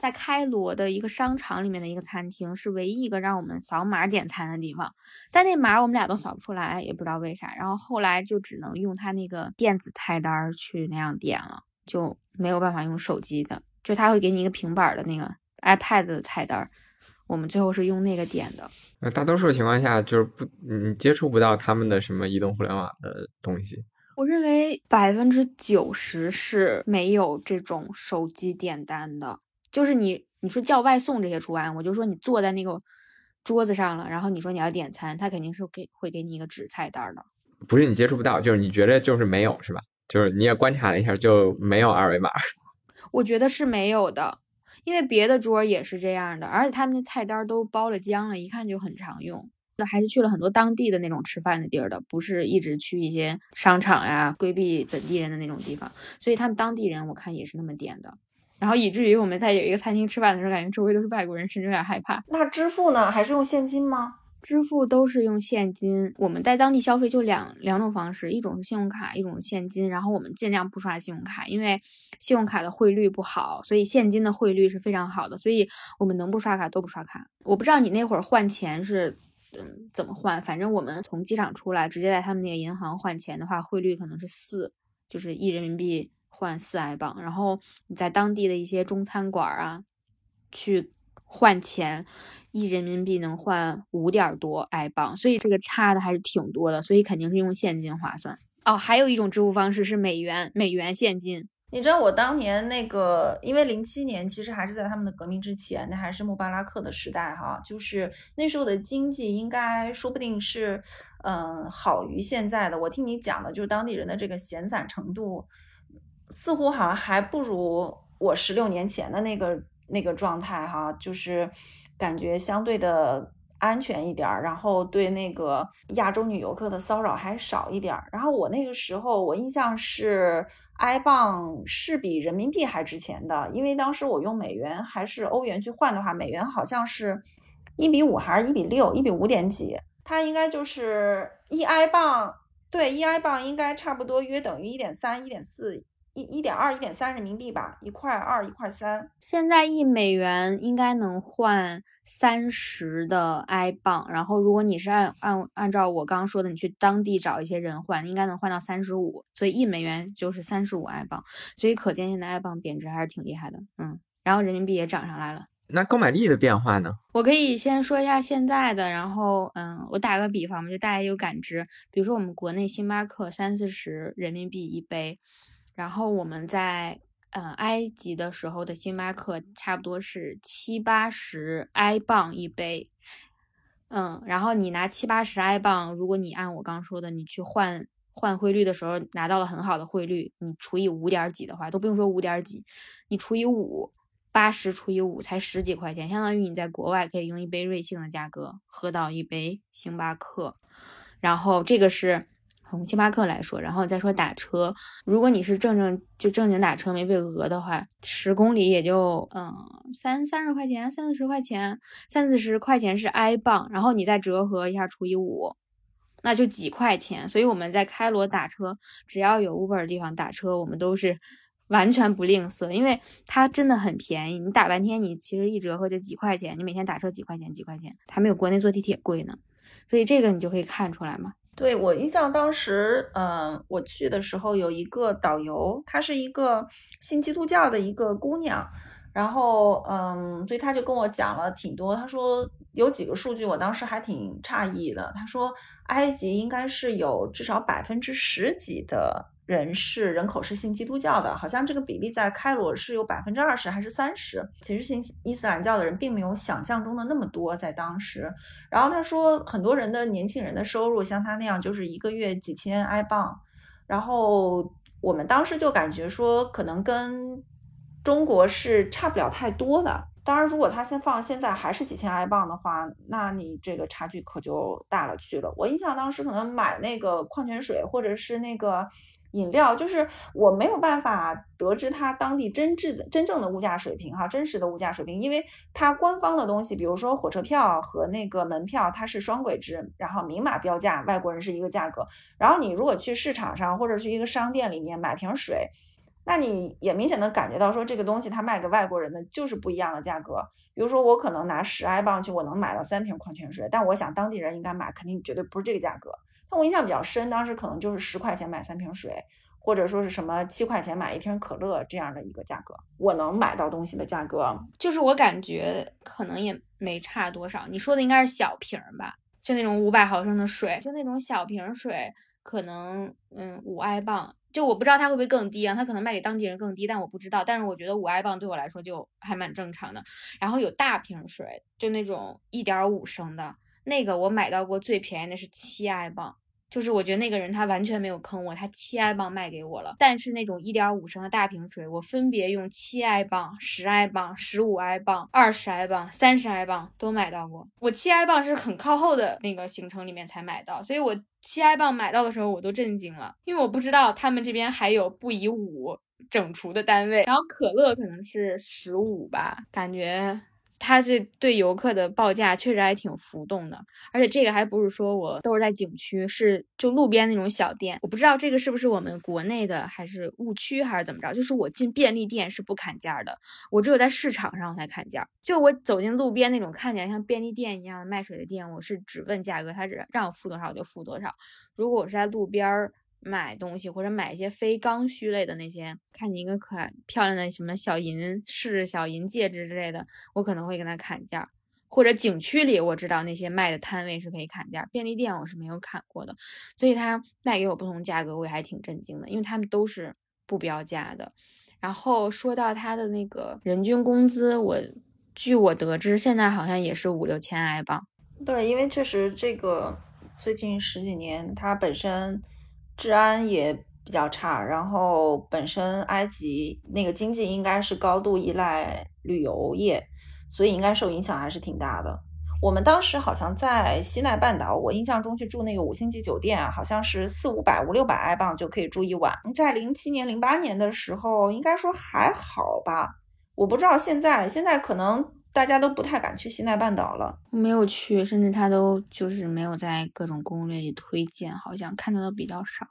在开罗的一个商场里面的一个餐厅，是唯一一个让我们扫码点餐的地方，但那码我们俩都扫不出来，也不知道为啥。然后后来就只能用他那个电子菜单去那样点了，就没有办法用手机的，就他会给你一个平板的那个 iPad 的菜单，我们最后是用那个点的。呃大多数情况下就是不，你接触不到他们的什么移动互联网的东西。我认为百分之九十是没有这种手机点单的。就是你，你说叫外送这些除外，我就说你坐在那个桌子上了，然后你说你要点餐，他肯定是给会给你一个纸菜单的。不是你接触不到，就是你觉得就是没有是吧？就是你也观察了一下，就没有二维码。我觉得是没有的，因为别的桌也是这样的，而且他们的菜单都包了浆了，一看就很常用。那还是去了很多当地的那种吃饭的地儿的，不是一直去一些商场呀，规避本地人的那种地方。所以他们当地人我看也是那么点的。然后以至于我们在有一个餐厅吃饭的时候，感觉周围都是外国人，甚至有点害怕。那支付呢？还是用现金吗？支付都是用现金。我们在当地消费就两两种方式，一种是信用卡，一种是现金。然后我们尽量不刷信用卡，因为信用卡的汇率不好，所以现金的汇率是非常好的。所以我们能不刷卡都不刷卡。我不知道你那会儿换钱是嗯怎么换，反正我们从机场出来，直接在他们那个银行换钱的话，汇率可能是四，就是一人民币。换四埃镑，然后你在当地的一些中餐馆啊，去换钱，一人民币能换五点多埃镑，所以这个差的还是挺多的，所以肯定是用现金划算哦。还有一种支付方式是美元，美元现金。你知道我当年那个，因为零七年其实还是在他们的革命之前，那还是穆巴拉克的时代哈，就是那时候的经济应该说不定是嗯好于现在的。我听你讲的，就是当地人的这个闲散程度。似乎好像还不如我十六年前的那个那个状态哈，就是感觉相对的安全一点儿，然后对那个亚洲女游客的骚扰还少一点儿。然后我那个时候我印象是埃镑是比人民币还值钱的，因为当时我用美元还是欧元去换的话，美元好像是一比五还是一比六，一比五点几，它应该就是一埃镑，对，一埃镑应该差不多约等于一点三、一点四。一一点二、一点三人民币吧，一块二、一块三。现在一美元应该能换三十的 i 镑，然后如果你是按按按照我刚刚说的，你去当地找一些人换，应该能换到三十五，所以一美元就是三十五 i 镑，所以可见现在 i 镑贬值还是挺厉害的，嗯，然后人民币也涨上来了。那购买力的变化呢？我可以先说一下现在的，然后嗯，我打个比方嘛，就大家有感知，比如说我们国内星巴克三四十人民币一杯。然后我们在呃埃及的时候的星巴克差不多是七八十埃镑一杯，嗯，然后你拿七八十埃镑，如果你按我刚说的，你去换换汇率的时候拿到了很好的汇率，你除以五点几的话，都不用说五点几，你除以五，八十除以五才十几块钱，相当于你在国外可以用一杯瑞幸的价格喝到一杯星巴克，然后这个是。从星巴克来说，然后再说打车，如果你是正正就正经打车没被讹的话，十公里也就嗯三三十块钱，三四十块钱，三四十块钱是 i 镑，然后你再折合一下除以五，那就几块钱。所以我们在开罗打车，只要有 Uber 的地方打车，我们都是完全不吝啬，因为它真的很便宜。你打半天，你其实一折合就几块钱，你每天打车几块钱几块钱，还没有国内坐地铁贵呢。所以这个你就可以看出来嘛。对我印象，当时，嗯，我去的时候有一个导游，她是一个信基督教的一个姑娘，然后，嗯，所以她就跟我讲了挺多。她说有几个数据，我当时还挺诧异的。她说埃及应该是有至少百分之十几的。人是人口是信基督教的，好像这个比例在开罗是有百分之二十还是三十？其实信伊斯兰教的人并没有想象中的那么多，在当时。然后他说，很多人的年轻人的收入像他那样，就是一个月几千埃镑。然后我们当时就感觉说，可能跟中国是差不了太多的。当然，如果他先放现在还是几千埃镑的话，那你这个差距可就大了去了。我印象当时可能买那个矿泉水或者是那个。饮料就是我没有办法得知它当地真挚的真正的物价水平哈，真实的物价水平，因为它官方的东西，比如说火车票和那个门票，它是双轨制，然后明码标价，外国人是一个价格。然后你如果去市场上或者去一个商店里面买瓶水，那你也明显的感觉到说这个东西它卖给外国人的就是不一样的价格。比如说我可能拿十埃镑去，我能买到三瓶矿泉水，但我想当地人应该买肯定绝对不是这个价格。那我印象比较深，当时可能就是十块钱买三瓶水，或者说是什么七块钱买一瓶可乐这样的一个价格，我能买到东西的价格，就是我感觉可能也没差多少。你说的应该是小瓶吧，就那种五百毫升的水，就那种小瓶水，可能嗯五埃镑，就我不知道它会不会更低啊，它可能卖给当地人更低，但我不知道。但是我觉得五埃镑对我来说就还蛮正常的。然后有大瓶水，就那种一点五升的。那个我买到过最便宜的是七埃镑，就是我觉得那个人他完全没有坑我，他七埃镑卖给我了。但是那种一点五升的大瓶水，我分别用七埃镑、十埃镑、十五埃镑、二十埃镑、三十埃镑都买到过。我七埃镑是很靠后的那个行程里面才买到，所以我七埃镑买到的时候我都震惊了，因为我不知道他们这边还有不以五整除的单位。然后可乐可能是十五吧，感觉。它这对游客的报价确实还挺浮动的，而且这个还不是说我都是在景区，是就路边那种小店。我不知道这个是不是我们国内的，还是误区，还是怎么着？就是我进便利店是不砍价的，我只有在市场上才砍价。就我走进路边那种看起来像便利店一样的卖水的店，我是只问价格，他只让我付多少我就付多少。如果我是在路边儿。买东西或者买一些非刚需类的那些，看见一个可爱漂亮的什么小银饰、小银戒指之类的，我可能会跟他砍价。或者景区里我知道那些卖的摊位是可以砍价，便利店我是没有砍过的，所以他卖给我不同价格，我也还挺震惊的，因为他们都是不标价的。然后说到他的那个人均工资，我据我得知，现在好像也是五六千埃镑。对，因为确实这个最近十几年它本身。治安也比较差，然后本身埃及那个经济应该是高度依赖旅游业，所以应该受影响还是挺大的。我们当时好像在西奈半岛，我印象中去住那个五星级酒店，好像是四五百、五六百埃镑就可以住一晚。在零七年、零八年的时候，应该说还好吧。我不知道现在，现在可能大家都不太敢去西奈半岛了。没有去，甚至他都就是没有在各种攻略里推荐，好像看到的比较少。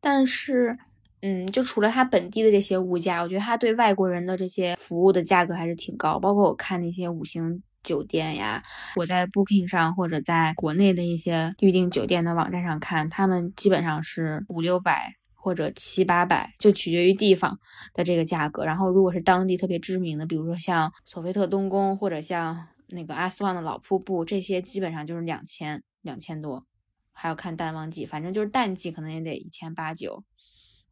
但是，嗯，就除了他本地的这些物价，我觉得他对外国人的这些服务的价格还是挺高。包括我看那些五星酒店呀，我在 Booking 上或者在国内的一些预订酒店的网站上看，他们基本上是五六百或者七八百，就取决于地方的这个价格。然后如果是当地特别知名的，比如说像索菲特东宫或者像那个阿斯旺的老瀑布，这些基本上就是两千两千多，还要看淡旺季，反正就是淡季可能也得一千八九。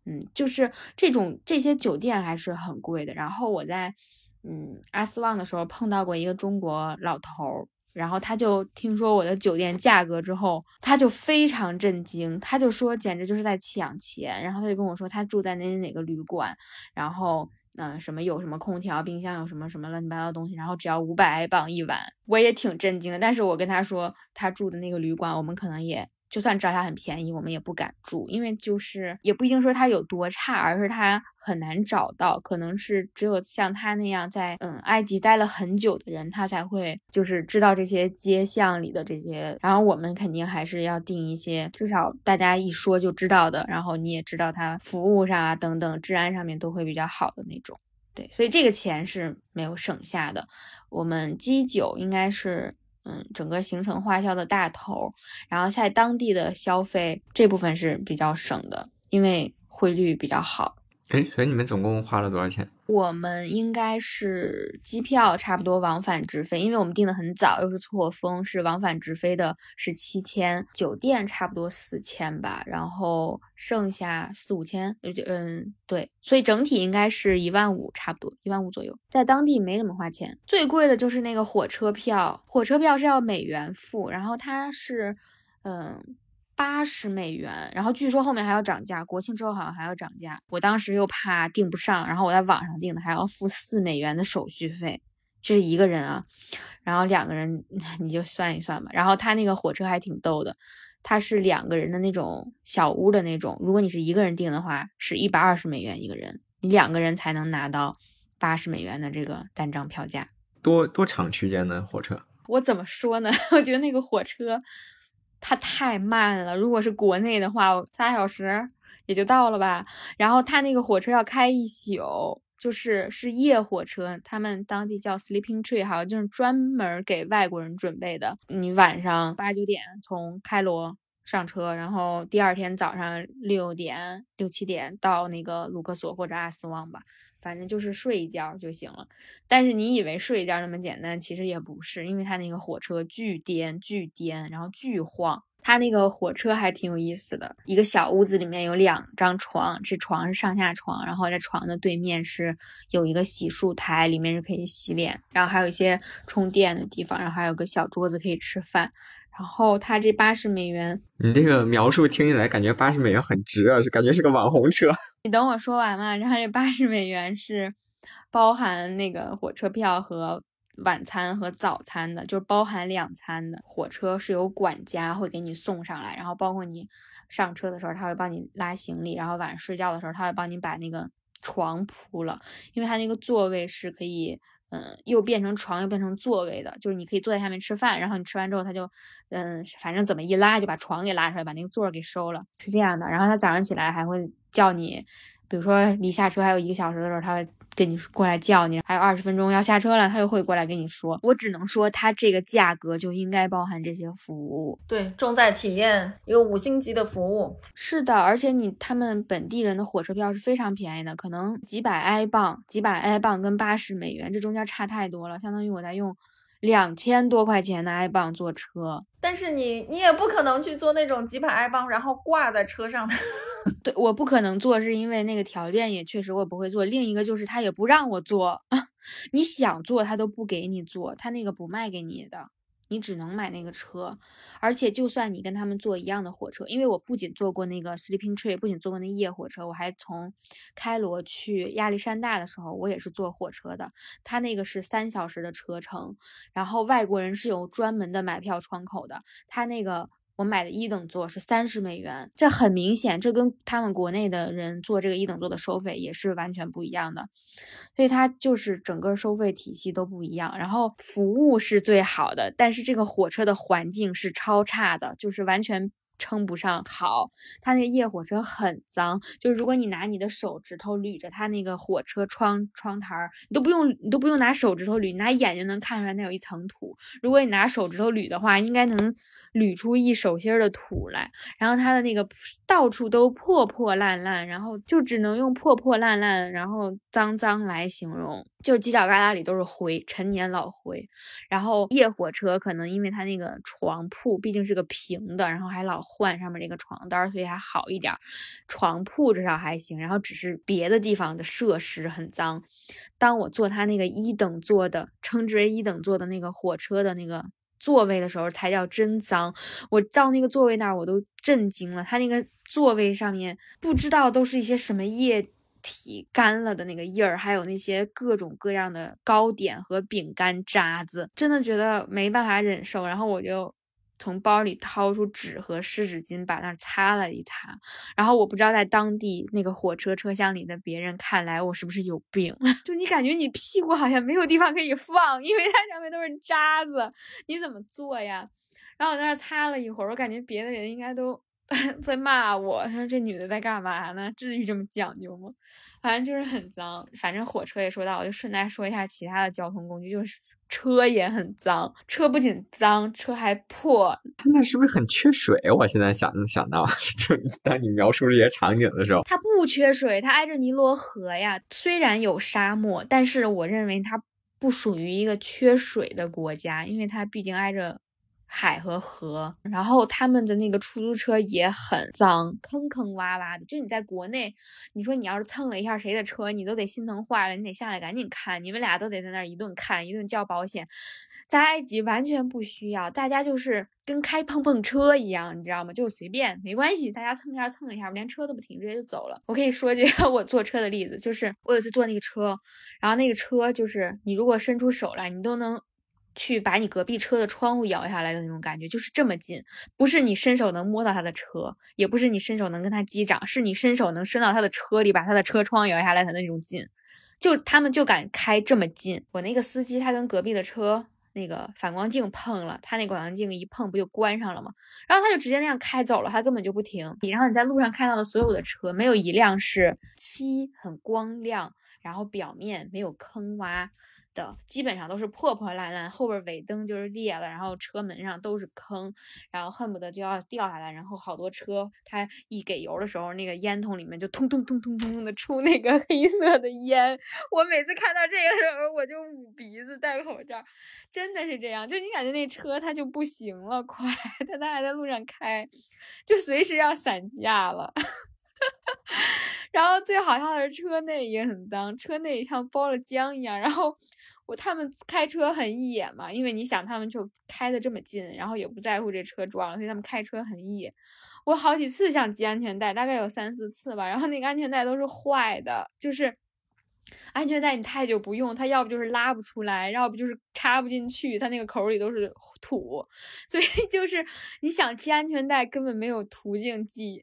嗯，就是这种这些酒店还是很贵的。然后我在嗯阿斯旺的时候碰到过一个中国老头儿，然后他就听说我的酒店价格之后，他就非常震惊，他就说简直就是在抢钱。然后他就跟我说他住在哪哪个旅馆，然后嗯什么有什么空调、冰箱有什么什么乱七八糟的东西，然后只要五百磅一晚。我也挺震惊的，但是我跟他说他住的那个旅馆，我们可能也。就算知道它很便宜，我们也不敢住，因为就是也不一定说它有多差，而是它很难找到。可能是只有像他那样在嗯埃及待了很久的人，他才会就是知道这些街巷里的这些。然后我们肯定还是要订一些至少大家一说就知道的，然后你也知道它服务上啊等等治安上面都会比较好的那种。对，所以这个钱是没有省下的。我们基酒应该是。嗯，整个行程花销的大头，然后在当地的消费这部分是比较省的，因为汇率比较好。哎，所以你们总共花了多少钱？我们应该是机票差不多往返直飞，因为我们订的很早，又是错峰，是往返直飞的，是七千。酒店差不多四千吧，然后剩下四五千，就嗯对，所以整体应该是一万五，差不多一万五左右。在当地没怎么花钱，最贵的就是那个火车票，火车票是要美元付，然后它是嗯。八十美元，然后据说后面还要涨价，国庆之后好像还要涨价。我当时又怕订不上，然后我在网上订的，还要付四美元的手续费，这是一个人啊，然后两个人 你就算一算吧。然后他那个火车还挺逗的，他是两个人的那种小屋的那种，如果你是一个人订的话，是一百二十美元一个人，你两个人才能拿到八十美元的这个单张票价。多多长区间的火车？我怎么说呢？我觉得那个火车。它太慢了，如果是国内的话，仨小时也就到了吧。然后它那个火车要开一宿，就是是夜火车，他们当地叫 sleeping train，好像就是专门给外国人准备的。你晚上八九点从开罗上车，然后第二天早上六点六七点到那个卢克索或者阿斯旺吧。反正就是睡一觉就行了，但是你以为睡一觉那么简单，其实也不是，因为它那个火车巨颠巨颠，然后巨晃。它那个火车还挺有意思的，一个小屋子里面有两张床，这床是上下床，然后在床的对面是有一个洗漱台，里面是可以洗脸，然后还有一些充电的地方，然后还有个小桌子可以吃饭。然后它这八十美元，你这个描述听起来感觉八十美元很值啊，是感觉是个网红车。你等我说完嘛，然后这八十美元是包含那个火车票和晚餐和早餐的，就是包含两餐的。火车是有管家会给你送上来，然后包括你上车的时候，他会帮你拉行李，然后晚上睡觉的时候，他会帮你把那个床铺了，因为他那个座位是可以。嗯，又变成床，又变成座位的，就是你可以坐在下面吃饭，然后你吃完之后，他就，嗯，反正怎么一拉就把床给拉出来，把那个座给收了，是这样的。然后他早上起来还会叫你，比如说离下车还有一个小时的时候，他会。跟你过来叫你，还有二十分钟要下车了，他就会过来跟你说。我只能说，他这个价格就应该包含这些服务。对，重在体验，一个五星级的服务。是的，而且你他们本地人的火车票是非常便宜的，可能几百埃镑，几百埃镑跟八十美元这中间差太多了，相当于我在用。两千多块钱的埃镑坐车，但是你你也不可能去坐那种几百埃镑然后挂在车上的。对，我不可能坐，是因为那个条件也确实我不会坐。另一个就是他也不让我坐，你想坐他都不给你坐，他那个不卖给你的。你只能买那个车，而且就算你跟他们坐一样的火车，因为我不仅坐过那个 Sleeping Train，不仅坐过那夜火车，我还从开罗去亚历山大的时候，我也是坐火车的。他那个是三小时的车程，然后外国人是有专门的买票窗口的，他那个。我买的一等座是三十美元，这很明显，这跟他们国内的人坐这个一等座的收费也是完全不一样的，所以它就是整个收费体系都不一样。然后服务是最好的，但是这个火车的环境是超差的，就是完全称不上好。它那夜火车很脏，就是如果你拿你的手指头捋着它那个火车窗窗台儿，你都不用你都不用拿手指头捋，你拿眼睛能看出来那有一层土。如果你拿手指头捋的话，应该能捋出一手心的土来。然后它的那个到处都破破烂烂，然后就只能用破破烂烂，然后脏脏来形容。就犄角旮旯里都是灰，陈年老灰。然后夜火车可能因为它那个床铺毕竟是个平的，然后还老换上面这个床单，所以还好一点。床铺至少还行，然后只是别的地方的设施很脏。当我坐他那个一等座的，称之为一等座的那个火车的那个座位的时候，才叫真脏。我到那个座位那儿，我都震惊了。他那个座位上面不知道都是一些什么液体干了的那个印儿，还有那些各种各样的糕点和饼干渣子，真的觉得没办法忍受。然后我就从包里掏出纸和湿纸巾，把那儿擦了一擦。然后我不知道在当地那个火车车厢里的别人看来我是不是有病，就你感觉你屁股好像没有地方可以放，因为它上面都是渣子，你怎么做呀？然后我在那儿擦了一会儿，我感觉别的人应该都 在骂我，说这女的在干嘛呢？至于这么讲究吗？反正就是很脏。反正火车也说到，我就顺带说一下其他的交通工具，就是车也很脏，车不仅脏，车还破。它那是不是很缺水？我现在想想到，就当你描述这些场景的时候，它不缺水，它挨着尼罗河呀。虽然有沙漠，但是我认为它不属于一个缺水的国家，因为它毕竟挨着海和河。然后他们的那个出租车也很脏，坑坑洼洼的。就你在国内，你说你要是蹭了一下谁的车，你都得心疼坏了，你得下来赶紧看，你们俩都得在那儿一顿看，一顿交保险。在埃及完全不需要，大家就是跟开碰碰车一样，你知道吗？就随便没关系，大家蹭一下蹭一下，连车都不停，直接就走了。我可以说这个 我坐车的例子，就是我有次坐那个车，然后那个车就是你如果伸出手来，你都能去把你隔壁车的窗户摇下来的那种感觉，就是这么近，不是你伸手能摸到他的车，也不是你伸手能跟他击掌，是你伸手能伸到他的车里，把他的车窗摇下来的那种近。就他们就敢开这么近，我那个司机他跟隔壁的车。那个反光镜碰了，他那个反光镜一碰不就关上了吗？然后他就直接那样开走了，他根本就不停。然后你在路上看到的所有的车，没有一辆是漆很光亮，然后表面没有坑洼的，基本上都是破破烂烂，后边尾灯就是裂了，然后车门上都是坑，然后恨不得就要掉下来。然后好多车，它一给油的时候，那个烟筒里面就通通通通通的出那个黑色的烟。我每次看到这个时候，我就捂鼻子，戴口罩。真的是这样，就你感觉那车它就不行了，快，它它还在路上开，就随时要散架了。然后最好笑的是车内也很脏，车内像包了浆一样。然后我他们开车很野嘛，因为你想他们就开的这么近，然后也不在乎这车撞了，所以他们开车很野。我好几次想系安全带，大概有三四次吧，然后那个安全带都是坏的，就是安全带你太久不用，它要不就是拉不出来，要不就是插不进去，它那个口里都是土，所以就是你想系安全带根本没有途径系。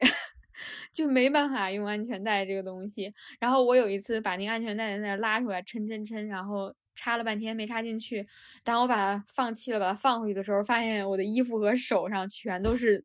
就没办法用安全带这个东西。然后我有一次把那个安全带在那拉出来，抻抻抻，然后插了半天没插进去。当我把它放弃了，把它放回去的时候，发现我的衣服和手上全都是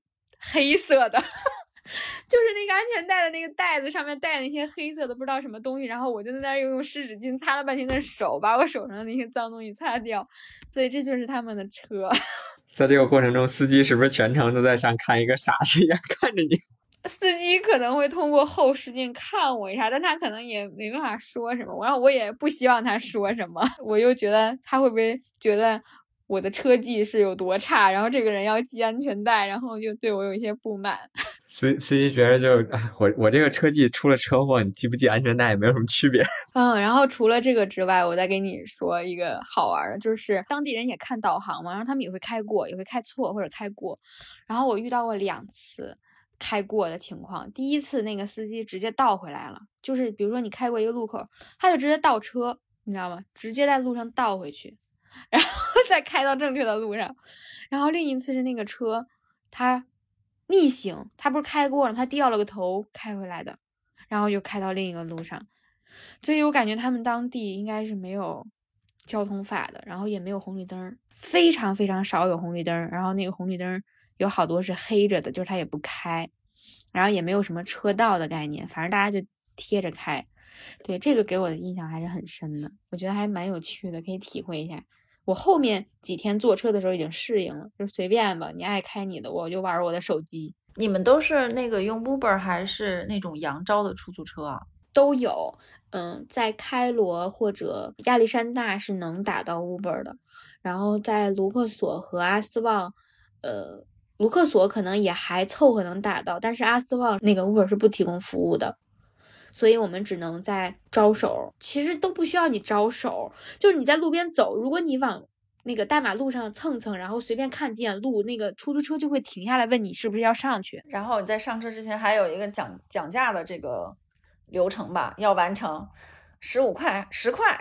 黑色的，就是那个安全带的那个带子上面带那些黑色的不知道什么东西。然后我就在那又用湿纸巾擦了半天的手，把我手上的那些脏东西擦掉。所以这就是他们的车。在这个过程中，司机是不是全程都在像看一个傻子一样看着你？司机可能会通过后视镜看我一下，但他可能也没办法说什么。然后我也不希望他说什么，我又觉得他会不会觉得我的车技是有多差，然后这个人要系安全带，然后就对我有一些不满。司司机觉得就我我这个车技出了车祸，你系不系安全带也没有什么区别。嗯，然后除了这个之外，我再给你说一个好玩的，就是当地人也看导航嘛，然后他们也会开过，也会开错或者开过。然后我遇到过两次。开过的情况，第一次那个司机直接倒回来了，就是比如说你开过一个路口，他就直接倒车，你知道吗？直接在路上倒回去，然后再开到正确的路上。然后另一次是那个车，他逆行，他不是开过了，他掉了个头开回来的，然后又开到另一个路上。所以我感觉他们当地应该是没有交通法的，然后也没有红绿灯，非常非常少有红绿灯，然后那个红绿灯。有好多是黑着的，就是它也不开，然后也没有什么车道的概念，反正大家就贴着开。对这个给我的印象还是很深的，我觉得还蛮有趣的，可以体会一下。我后面几天坐车的时候已经适应了，就随便吧，你爱开你的，我就玩我的手机。你们都是那个用 Uber 还是那种扬招的出租车啊？都有，嗯，在开罗或者亚历山大是能打到 Uber 的，然后在卢克索和阿斯旺，呃，卢克索可能也还凑合能打到，但是阿斯旺那个 Uber 是不提供服务的。所以我们只能在招手，其实都不需要你招手，就是你在路边走，如果你往那个大马路上蹭蹭，然后随便看几眼路，那个出租车就会停下来问你是不是要上去。然后你在上车之前还有一个讲讲价的这个流程吧，要完成十五块、十块、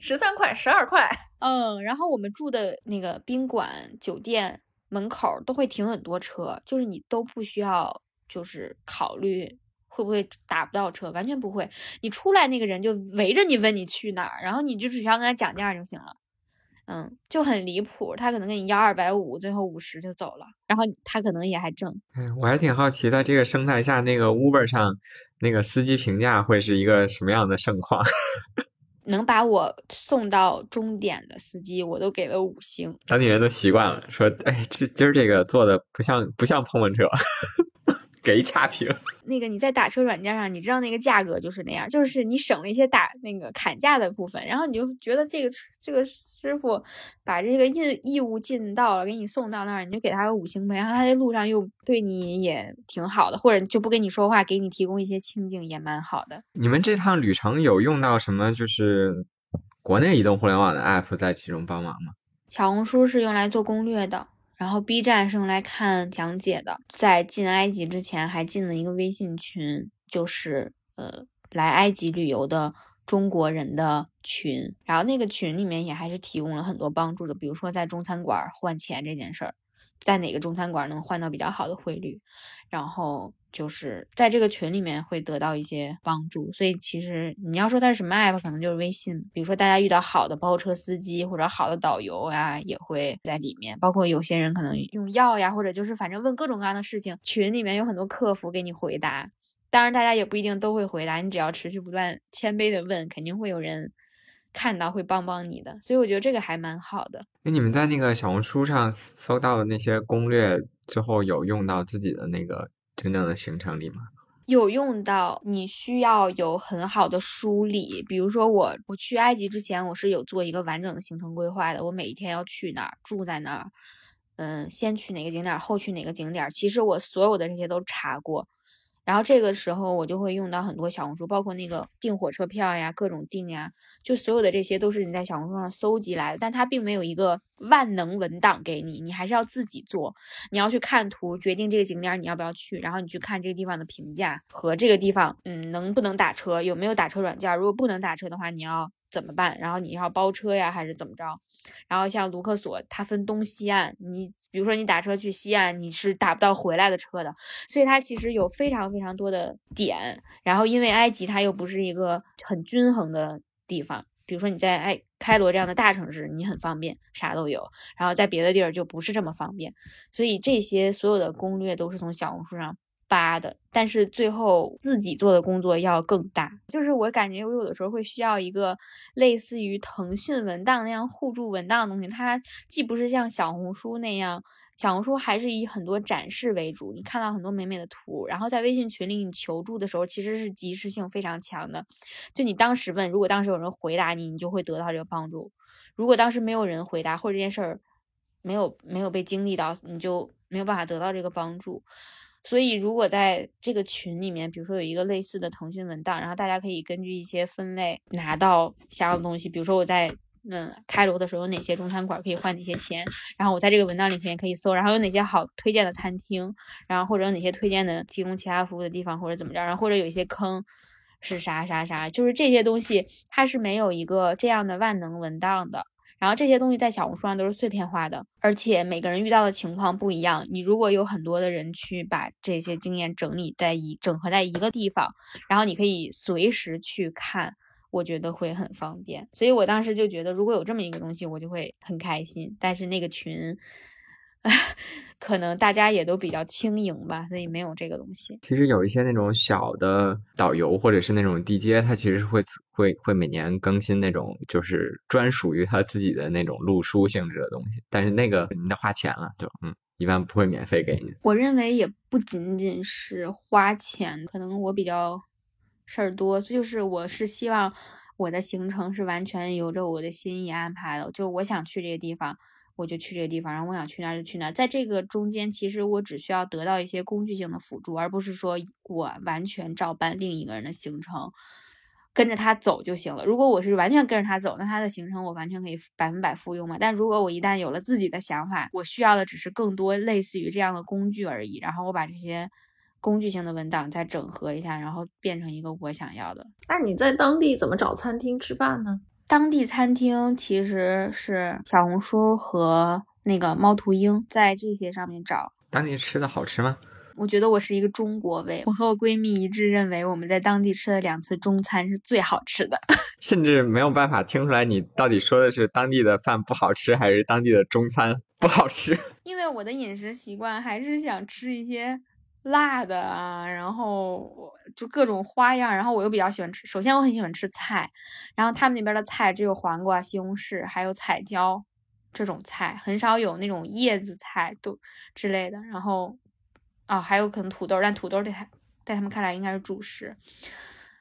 十三块、十二块。嗯，然后我们住的那个宾馆酒店门口都会停很多车，就是你都不需要就是考虑。会不会打不到车？完全不会，你出来那个人就围着你问你去哪儿，然后你就只需要跟他讲价就行了。嗯，就很离谱，他可能跟你要二百五，最后五十就走了，然后他可能也还挣。嗯，我还挺好奇，在这个生态下，那个 Uber 上那个司机评价会是一个什么样的盛况？能把我送到终点的司机，我都给了五星。当地人都习惯了，说，哎，这今儿这个坐的不像不像碰碰车。给差评。那个你在打车软件上，你知道那个价格就是那样，就是你省了一些打那个砍价的部分，然后你就觉得这个这个师傅把这个义义务尽到了，给你送到那儿，你就给他个五星呗。然后他在路上又对你也挺好的，或者就不跟你说话，给你提供一些清静，也蛮好的。你们这趟旅程有用到什么？就是国内移动互联网的 app 在其中帮忙吗？小红书是用来做攻略的。然后 B 站是用来看讲解的，在进埃及之前还进了一个微信群，就是呃来埃及旅游的中国人的群。然后那个群里面也还是提供了很多帮助的，比如说在中餐馆换钱这件事儿，在哪个中餐馆能换到比较好的汇率，然后。就是在这个群里面会得到一些帮助，所以其实你要说它是什么 app，可能就是微信。比如说大家遇到好的包车司机或者好的导游呀，也会在里面。包括有些人可能用药呀，或者就是反正问各种各样的事情，群里面有很多客服给你回答。当然大家也不一定都会回答，你只要持续不断谦卑的问，肯定会有人看到会帮帮你的。所以我觉得这个还蛮好的。那你们在那个小红书上搜到的那些攻略，最后有用到自己的那个？真正的行程里吗？有用到，你需要有很好的梳理。比如说，我我去埃及之前，我是有做一个完整的行程规划的。我每一天要去哪儿，住在哪儿，嗯，先去哪个景点，后去哪个景点。其实我所有的这些都查过。然后这个时候我就会用到很多小红书，包括那个订火车票呀，各种订呀，就所有的这些都是你在小红书上搜集来的，但它并没有一个万能文档给你，你还是要自己做。你要去看图，决定这个景点你要不要去，然后你去看这个地方的评价和这个地方，嗯，能不能打车，有没有打车软件。如果不能打车的话，你要。怎么办？然后你要包车呀，还是怎么着？然后像卢克索，它分东西岸，你比如说你打车去西岸，你是打不到回来的车的，所以它其实有非常非常多的点。然后因为埃及它又不是一个很均衡的地方，比如说你在埃开罗这样的大城市，你很方便，啥都有；然后在别的地儿就不是这么方便，所以这些所有的攻略都是从小红书上。发的，但是最后自己做的工作要更大。就是我感觉我有的时候会需要一个类似于腾讯文档那样互助文档的东西，它既不是像小红书那样，小红书还是以很多展示为主，你看到很多美美的图，然后在微信群里你求助的时候，其实是及时性非常强的。就你当时问，如果当时有人回答你，你就会得到这个帮助；如果当时没有人回答，或者这件事儿没有没有被经历到，你就没有办法得到这个帮助。所以，如果在这个群里面，比如说有一个类似的腾讯文档，然后大家可以根据一些分类拿到想要的东西。比如说我在嗯开罗的时候有哪些中餐馆可以换哪些钱，然后我在这个文档里面可以搜，然后有哪些好推荐的餐厅，然后或者有哪些推荐的提供其他服务的地方，或者怎么着，然后或者有一些坑是啥啥啥，就是这些东西它是没有一个这样的万能文档的。然后这些东西在小红书上都是碎片化的，而且每个人遇到的情况不一样。你如果有很多的人去把这些经验整理在一整合在一个地方，然后你可以随时去看，我觉得会很方便。所以我当时就觉得，如果有这么一个东西，我就会很开心。但是那个群，可能大家也都比较轻盈吧，所以没有这个东西。其实有一些那种小的导游或者是那种地接，他其实是会会会每年更新那种就是专属于他自己的那种路书性质的东西，但是那个你得花钱了，就嗯，一般不会免费给你。我认为也不仅仅是花钱，可能我比较事儿多，就是我是希望我的行程是完全由着我的心意安排的，就我想去这个地方。我就去这个地方，然后我想去哪就去哪。在这个中间，其实我只需要得到一些工具性的辅助，而不是说我完全照搬另一个人的行程，跟着他走就行了。如果我是完全跟着他走，那他的行程我完全可以百分百复用嘛。但如果我一旦有了自己的想法，我需要的只是更多类似于这样的工具而已。然后我把这些工具性的文档再整合一下，然后变成一个我想要的。那你在当地怎么找餐厅吃饭呢？当地餐厅其实是小红书和那个猫头鹰在这些上面找。当地吃的好吃吗？我觉得我是一个中国胃，我和我闺蜜一致认为我们在当地吃了两次中餐是最好吃的，甚至没有办法听出来你到底说的是当地的饭不好吃，还是当地的中餐不好吃。因为我的饮食习惯还是想吃一些。辣的啊，然后就各种花样，然后我又比较喜欢吃。首先我很喜欢吃菜，然后他们那边的菜只有黄瓜、西红柿还有彩椒这种菜，很少有那种叶子菜都之类的。然后啊，还有可能土豆，但土豆在在他们看来应该是主食。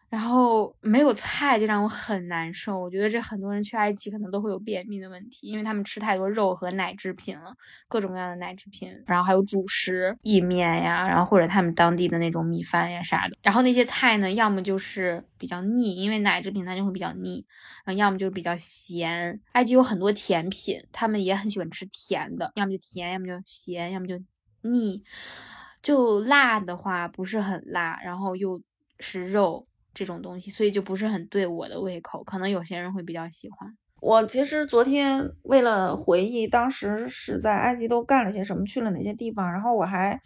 然后没有菜就让我很难受，我觉得这很多人去埃及可能都会有便秘的问题，因为他们吃太多肉和奶制品了，各种各样的奶制品，然后还有主食，意面呀，然后或者他们当地的那种米饭呀啥的。然后那些菜呢，要么就是比较腻，因为奶制品它就会比较腻，然后要么就是比较咸。埃及有很多甜品，他们也很喜欢吃甜的，要么就甜，要么就咸，要么就腻。就辣的话不是很辣，然后又是肉。这种东西，所以就不是很对我的胃口。可能有些人会比较喜欢。我其实昨天为了回忆当时是在埃及都干了些什么，去了哪些地方，然后我还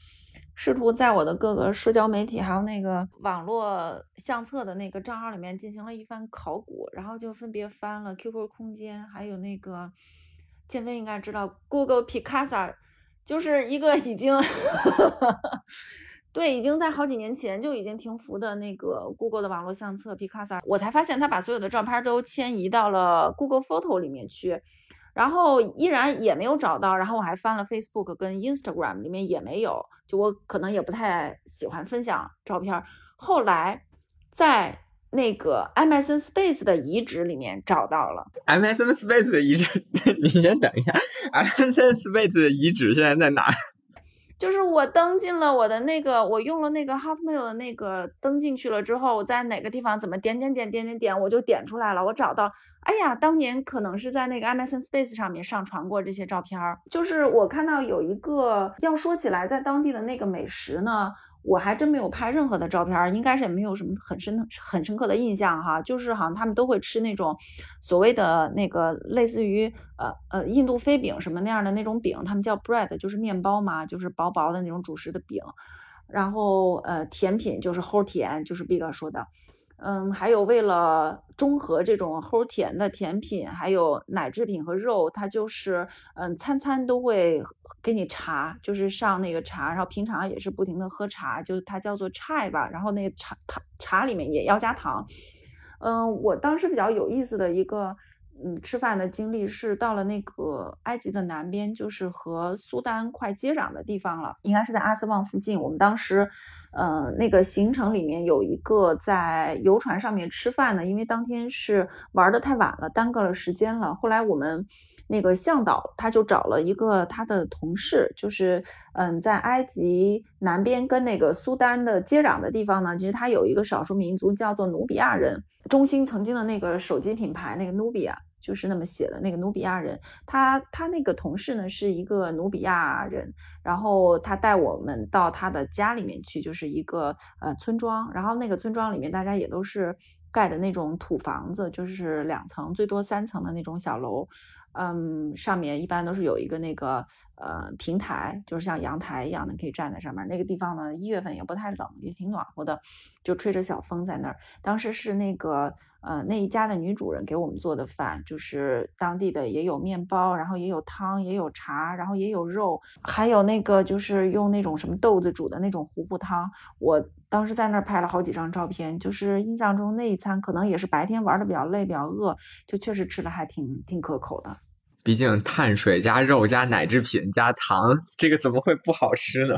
试图在我的各个社交媒体还有那个网络相册的那个账号里面进行了一番考古，然后就分别翻了 QQ 空间，还有那个建飞应该知道 Google Picasa，就是一个已经。对，已经在好几年前就已经停服的那个 Google 的网络相册 Picasa，我才发现他把所有的照片都迁移到了 Google Photo 里面去，然后依然也没有找到。然后我还翻了 Facebook 跟 Instagram，里面也没有。就我可能也不太喜欢分享照片。后来在那个 Amazon Space 的遗址里面找到了。Amazon Space 的遗址，你先等一下，Amazon Space 的遗址现在在哪？就是我登进了我的那个，我用了那个 Hotmail 的那个登进去了之后，我在哪个地方怎么点点点点点点，我就点出来了。我找到，哎呀，当年可能是在那个 Amazon Space 上面上传过这些照片儿。就是我看到有一个，要说起来，在当地的那个美食呢。我还真没有拍任何的照片，应该是也没有什么很深很深刻的印象哈。就是好像他们都会吃那种所谓的那个类似于呃呃印度飞饼什么那样的那种饼，他们叫 bread，就是面包嘛，就是薄薄的那种主食的饼。然后呃甜品就是齁甜，就是 Big 说的。嗯，还有为了中和这种齁甜的甜品，还有奶制品和肉，它就是嗯，餐餐都会给你茶，就是上那个茶，然后平常也是不停的喝茶，就是它叫做 chai 吧，然后那个茶糖茶里面也要加糖。嗯，我当时比较有意思的一个。嗯，吃饭的经历是到了那个埃及的南边，就是和苏丹快接壤的地方了，应该是在阿斯旺附近。我们当时，呃，那个行程里面有一个在游船上面吃饭的，因为当天是玩的太晚了，耽搁了时间了。后来我们那个向导他就找了一个他的同事，就是嗯，在埃及南边跟那个苏丹的接壤的地方呢，其实他有一个少数民族叫做努比亚人。中兴曾经的那个手机品牌，那个努比亚就是那么写的。那个努比亚人，他他那个同事呢是一个努比亚人，然后他带我们到他的家里面去，就是一个呃村庄。然后那个村庄里面大家也都是盖的那种土房子，就是两层最多三层的那种小楼。嗯，上面一般都是有一个那个呃平台，就是像阳台一样的，可以站在上面。那个地方呢，一月份也不太冷，也挺暖和的，就吹着小风在那儿。当时是那个呃那一家的女主人给我们做的饭，就是当地的也有面包，然后也有汤，也有茶，然后也有肉，还有那个就是用那种什么豆子煮的那种糊糊汤。我当时在那儿拍了好几张照片，就是印象中那一餐可能也是白天玩的比较累，比较饿，就确实吃的还挺挺可口的。毕竟碳水加肉加奶制品加糖，这个怎么会不好吃呢？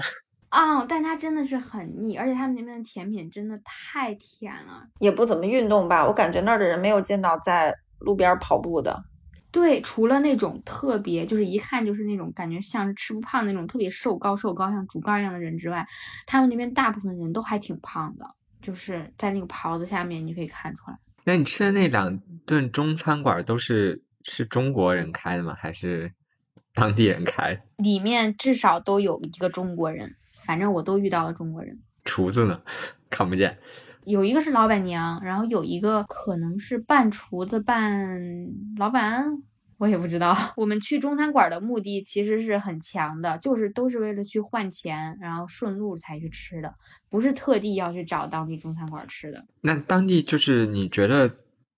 啊，但它真的是很腻，而且他们那边的甜品真的太甜了，也不怎么运动吧？我感觉那儿的人没有见到在路边跑步的。对，除了那种特别就是一看就是那种感觉像是吃不胖那种特别瘦高瘦高像竹竿一样的人之外，他们那边大部分人都还挺胖的，就是在那个袍子下面你可以看出来。那你吃的那两顿中餐馆都是？是中国人开的吗？还是当地人开？里面至少都有一个中国人，反正我都遇到了中国人。厨子呢？看不见。有一个是老板娘，然后有一个可能是半厨子半老板，我也不知道。我们去中餐馆的目的其实是很强的，就是都是为了去换钱，然后顺路才去吃的，不是特地要去找当地中餐馆吃的。那当地就是你觉得？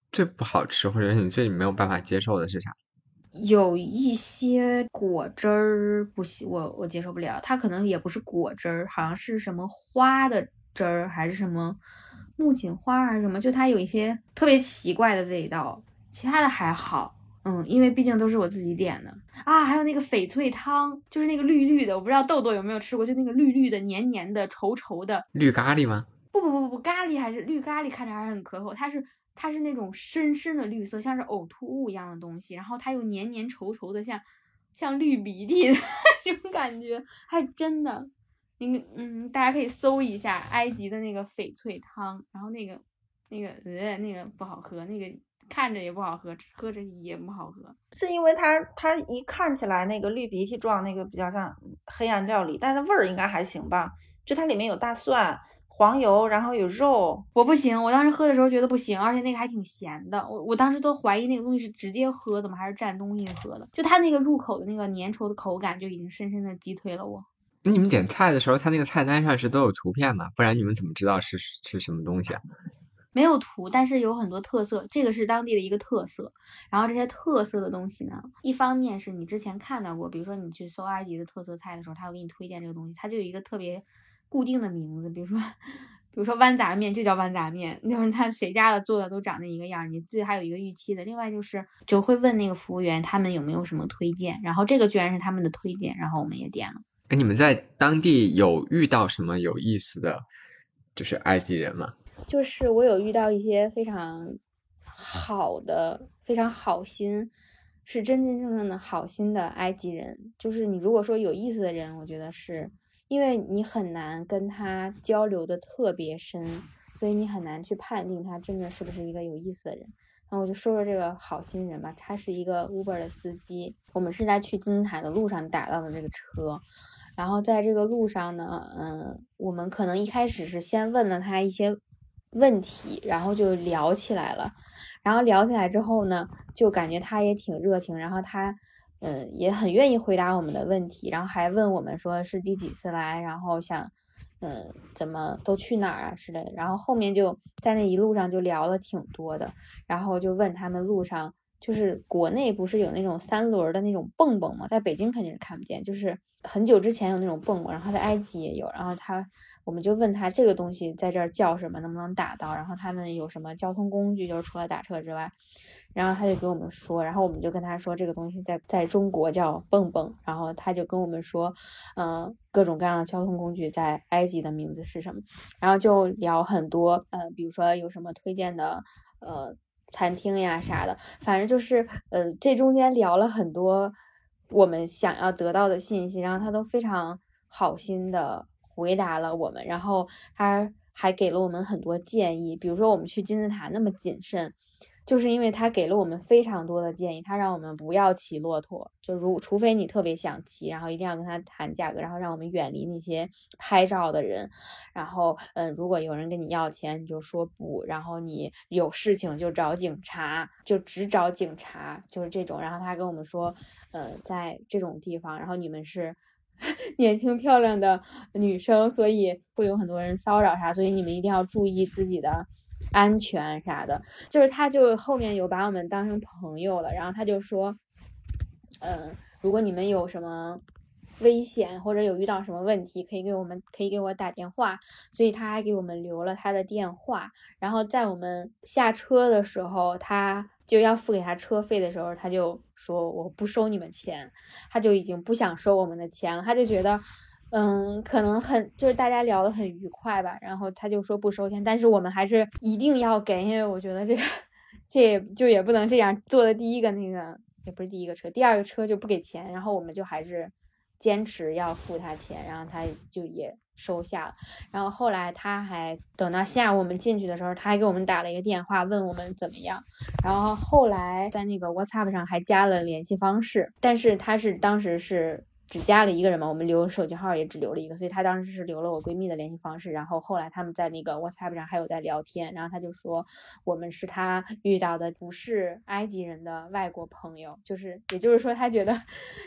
最不好吃或者你最没有办法接受的是啥？有一些果汁儿不行，我我接受不了。它可能也不是果汁儿，好像是什么花的汁儿，还是什么木槿花还是什么，就它有一些特别奇怪的味道。其他的还好，嗯，因为毕竟都是我自己点的啊。还有那个翡翠汤，就是那个绿绿的，我不知道豆豆有没有吃过，就那个绿绿的、黏黏的、稠稠的绿咖喱吗？不不不不不，咖喱还是绿咖喱，看着还是很可口。它是。它是那种深深的绿色，像是呕吐物一样的东西，然后它又黏黏稠稠的，像像绿鼻涕的 那种感觉，还真的。那个嗯，大家可以搜一下埃及的那个翡翠汤，然后那个那个呃那个不好喝，那个看着也不好喝，喝着也不好喝。是因为它它一看起来那个绿鼻涕状，那个比较像黑暗料理，但是味儿应该还行吧？就它里面有大蒜。黄油，然后有肉，我不行。我当时喝的时候觉得不行，而且那个还挺咸的。我我当时都怀疑那个东西是直接喝的吗，还是蘸东西喝的？就它那个入口的那个粘稠的口感，就已经深深的击退了我。那你们点菜的时候，它那个菜单上是都有图片吗？不然你们怎么知道是是什么东西啊？没有图，但是有很多特色，这个是当地的一个特色。然后这些特色的东西呢，一方面是你之前看到过，比如说你去搜埃及的特色菜的时候，他会给你推荐这个东西，它就有一个特别。固定的名字，比如说，比如说豌杂面就叫豌杂面，就是 他谁家的做的都长那一个样，你自己还有一个预期的。另外就是就会问那个服务员他们有没有什么推荐，然后这个居然是他们的推荐，然后我们也点了。哎，你们在当地有遇到什么有意思的，就是埃及人吗？就是我有遇到一些非常好的、非常好心，是真真正正的好心的埃及人。就是你如果说有意思的人，我觉得是。因为你很难跟他交流的特别深，所以你很难去判定他真的是不是一个有意思的人。那我就说说这个好心人吧，他是一个 Uber 的司机。我们是在去金字塔的路上打到的这个车，然后在这个路上呢，嗯，我们可能一开始是先问了他一些问题，然后就聊起来了。然后聊起来之后呢，就感觉他也挺热情，然后他。嗯，也很愿意回答我们的问题，然后还问我们说是第几次来，然后想，嗯，怎么都去哪儿啊之类的。然后后面就在那一路上就聊了挺多的，然后就问他们路上就是国内不是有那种三轮的那种蹦蹦吗？在北京肯定是看不见，就是很久之前有那种蹦蹦，然后在埃及也有。然后他我们就问他这个东西在这儿叫什么，能不能打到？然后他们有什么交通工具，就是除了打车之外。然后他就跟我们说，然后我们就跟他说这个东西在在中国叫蹦蹦，然后他就跟我们说，嗯，各种各样的交通工具在埃及的名字是什么，然后就聊很多，呃，比如说有什么推荐的，呃，餐厅呀啥的，反正就是，呃，这中间聊了很多我们想要得到的信息，然后他都非常好心的回答了我们，然后他还给了我们很多建议，比如说我们去金字塔那么谨慎。就是因为他给了我们非常多的建议，他让我们不要骑骆驼，就如除非你特别想骑，然后一定要跟他谈价格，然后让我们远离那些拍照的人，然后嗯，如果有人跟你要钱，你就说不，然后你有事情就找警察，就只找警察，就是这种。然后他跟我们说，呃，在这种地方，然后你们是 年轻漂亮的女生，所以会有很多人骚扰啥，所以你们一定要注意自己的。安全啥的，就是他，就后面有把我们当成朋友了。然后他就说，嗯，如果你们有什么危险或者有遇到什么问题，可以给我们，可以给我打电话。所以他还给我们留了他的电话。然后在我们下车的时候，他就要付给他车费的时候，他就说我不收你们钱，他就已经不想收我们的钱了，他就觉得。嗯，可能很就是大家聊得很愉快吧，然后他就说不收钱，但是我们还是一定要给，因为我觉得这个这也就也不能这样，坐的第一个那个也不是第一个车，第二个车就不给钱，然后我们就还是坚持要付他钱，然后他就也收下了，然后后来他还等到下午我们进去的时候，他还给我们打了一个电话问我们怎么样，然后后来在那个 WhatsApp 上还加了联系方式，但是他是当时是。只加了一个人嘛，我们留手机号也只留了一个，所以他当时是留了我闺蜜的联系方式。然后后来他们在那个 WhatsApp 上还有在聊天，然后他就说我们是他遇到的不是埃及人的外国朋友，就是也就是说他觉得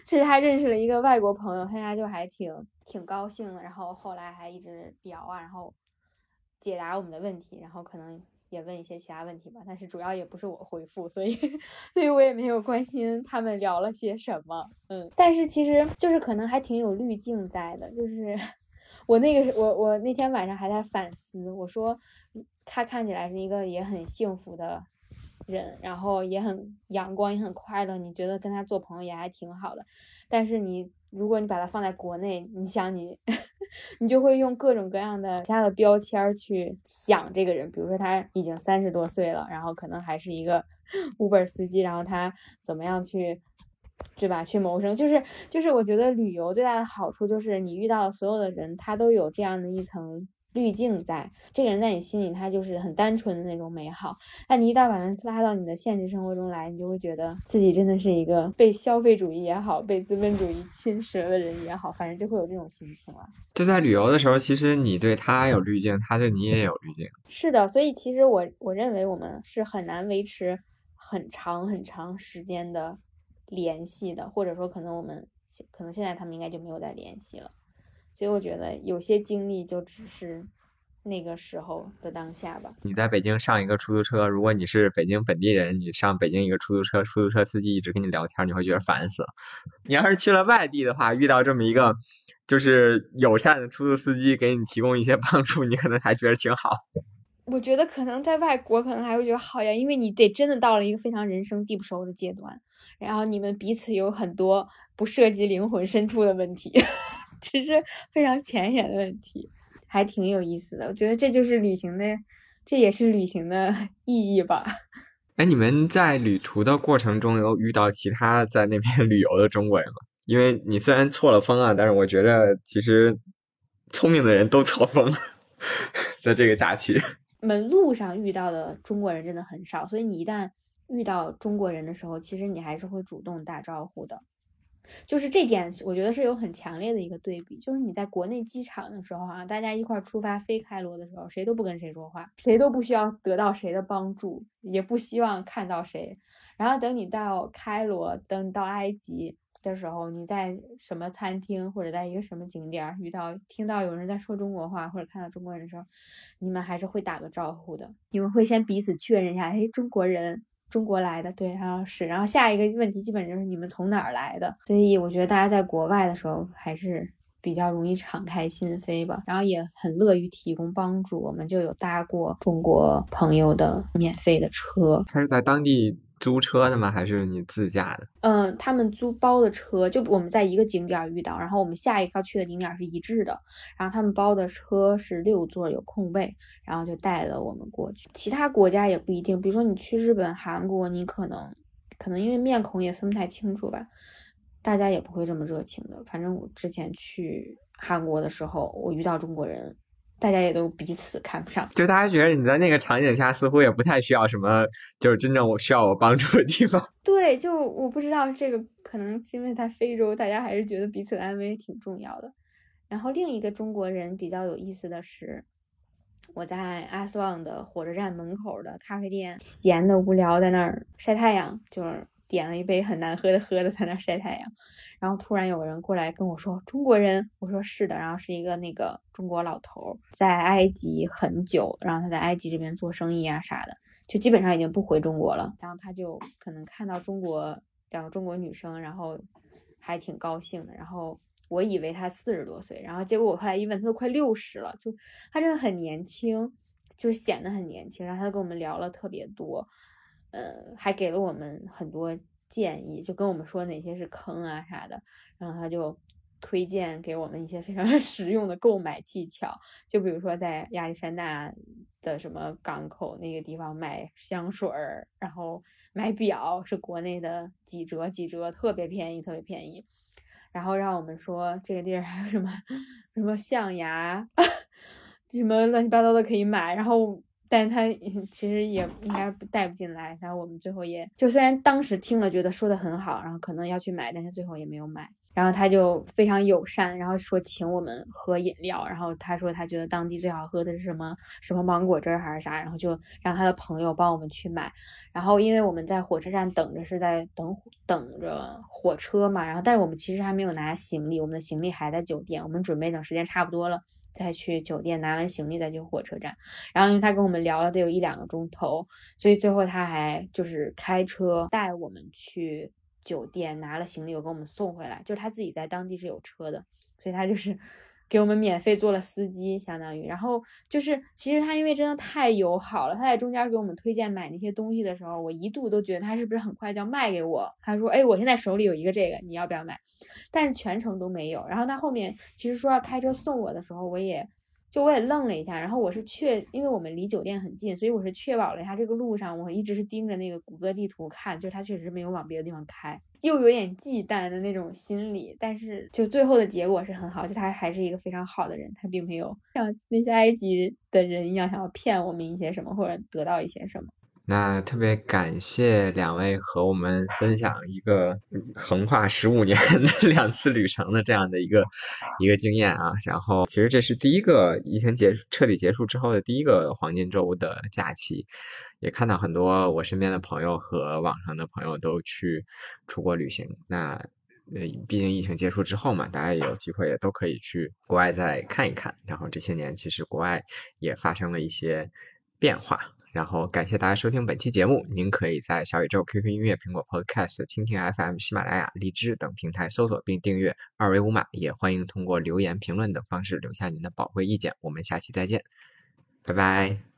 是他认识了一个外国朋友，他家就还挺挺高兴的。然后后来还一直聊啊，然后解答我们的问题，然后可能。也问一些其他问题吧，但是主要也不是我回复，所以，所以我也没有关心他们聊了些什么。嗯，但是其实就是可能还挺有滤镜在的，就是 我那个我我那天晚上还在反思，我说他看起来是一个也很幸福的人，然后也很阳光，也很快乐，你觉得跟他做朋友也还挺好的，但是你。如果你把它放在国内，你想你，你就会用各种各样的其他的标签去想这个人，比如说他已经三十多岁了，然后可能还是一个 Uber 司机，然后他怎么样去，对吧？去谋生，就是就是，我觉得旅游最大的好处就是你遇到的所有的人，他都有这样的一层。滤镜在这个人在你心里，他就是很单纯的那种美好。但你一旦把他拉到你的现实生活中来，你就会觉得自己真的是一个被消费主义也好，被资本主义侵蚀的人也好，反正就会有这种心情了。就在旅游的时候，其实你对他有滤镜，他对你也有滤镜。是的，所以其实我我认为我们是很难维持很长很长时间的联系的，或者说可能我们可能现在他们应该就没有再联系了。所以我觉得有些经历就只是那个时候的当下吧。你在北京上一个出租车，如果你是北京本地人，你上北京一个出租车，出租车司机一直跟你聊天，你会觉得烦死了。你要是去了外地的话，遇到这么一个就是友善的出租司机给你提供一些帮助，你可能还觉得挺好。我觉得可能在外国可能还会觉得好呀，因为你得真的到了一个非常人生地不熟的阶段，然后你们彼此有很多不涉及灵魂深处的问题。其实非常浅显的问题，还挺有意思的。我觉得这就是旅行的，这也是旅行的意义吧。哎，你们在旅途的过程中有遇到其他在那边 旅游的中国人吗？因为你虽然错了峰啊，但是我觉得其实聪明的人都错峰，在这个假期。我们路上遇到的中国人真的很少，所以你一旦遇到中国人的时候，其实你还是会主动打招呼的。就是这点，我觉得是有很强烈的一个对比。就是你在国内机场的时候啊，大家一块出发飞开罗的时候，谁都不跟谁说话，谁都不需要得到谁的帮助，也不希望看到谁。然后等你到开罗，等到埃及的时候，你在什么餐厅或者在一个什么景点遇到，听到有人在说中国话或者看到中国人的时候，你们还是会打个招呼的。你们会先彼此确认一下，哎，中国人。中国来的，对，然后是，然后下一个问题基本就是你们从哪儿来的，所以我觉得大家在国外的时候还是比较容易敞开心扉吧，然后也很乐于提供帮助。我们就有搭过中国朋友的免费的车，他是在当地。租车的吗？还是你自驾的？嗯，他们租包的车，就我们在一个景点遇到，然后我们下一个去的景点是一致的，然后他们包的车是六座有空位，然后就带了我们过去。其他国家也不一定，比如说你去日本、韩国，你可能可能因为面孔也分不太清楚吧，大家也不会这么热情的。反正我之前去韩国的时候，我遇到中国人。大家也都彼此看不上。就大家觉得你在那个场景下似乎也不太需要什么，就是真正我需要我帮助的地方。对，就我不知道这个可能是因为在非洲，大家还是觉得彼此的安危挺重要的。然后另一个中国人比较有意思的是，我在阿斯旺的火车站门口的咖啡店，闲的无聊在那儿晒太阳，就是点了一杯很难喝的喝的在那晒太阳。然后突然有个人过来跟我说：“中国人。”我说：“是的。”然后是一个那个中国老头，在埃及很久，然后他在埃及这边做生意啊啥的，就基本上已经不回中国了。然后他就可能看到中国两个中国女生，然后还挺高兴的。然后我以为他四十多岁，然后结果我后来一问，他都快六十了，就他真的很年轻，就显得很年轻。然后他就跟我们聊了特别多，呃，还给了我们很多。建议就跟我们说哪些是坑啊啥的，然后他就推荐给我们一些非常 实用的购买技巧，就比如说在亚历山大的什么港口那个地方买香水儿，然后买表是国内的几折几折，特别便宜，特别便宜。然后让我们说这个地儿还有什么 什么象牙，什么乱七八糟的可以买，然后。但他其实也应该带不进来，然后我们最后也就虽然当时听了觉得说的很好，然后可能要去买，但是最后也没有买。然后他就非常友善，然后说请我们喝饮料，然后他说他觉得当地最好喝的是什么什么芒果汁还是啥，然后就让他的朋友帮我们去买。然后因为我们在火车站等着，是在等等着火车嘛，然后但是我们其实还没有拿行李，我们的行李还在酒店，我们准备等时间差不多了。再去酒店拿完行李再去火车站，然后因为他跟我们聊了得有一两个钟头，所以最后他还就是开车带我们去酒店拿了行李又给我们送回来，就是他自己在当地是有车的，所以他就是。给我们免费做了司机，相当于，然后就是其实他因为真的太友好了，他在中间给我们推荐买那些东西的时候，我一度都觉得他是不是很快就要卖给我。他说：“哎，我现在手里有一个这个，你要不要买？”但是全程都没有。然后他后面其实说要开车送我的时候，我也就我也愣了一下。然后我是确，因为我们离酒店很近，所以我是确保了一下这个路上，我一直是盯着那个谷歌地图看，就是他确实没有往别的地方开。又有点忌惮的那种心理，但是就最后的结果是很好，就他还是一个非常好的人，他并没有像那些埃及的人一样想要骗我们一些什么或者得到一些什么。那特别感谢两位和我们分享一个横跨十五年的 两次旅程的这样的一个一个经验啊。然后其实这是第一个疫情结彻底结束之后的第一个黄金周的假期。也看到很多我身边的朋友和网上的朋友都去出国旅行。那呃，毕竟疫情结束之后嘛，大家也有机会也都可以去国外再看一看。然后这些年其实国外也发生了一些变化。然后感谢大家收听本期节目。您可以在小宇宙、QQ 音乐、苹果 Podcast、蜻蜓 FM、喜马拉雅、荔枝等平台搜索并订阅二维码。也欢迎通过留言、评论等方式留下您的宝贵意见。我们下期再见，拜拜。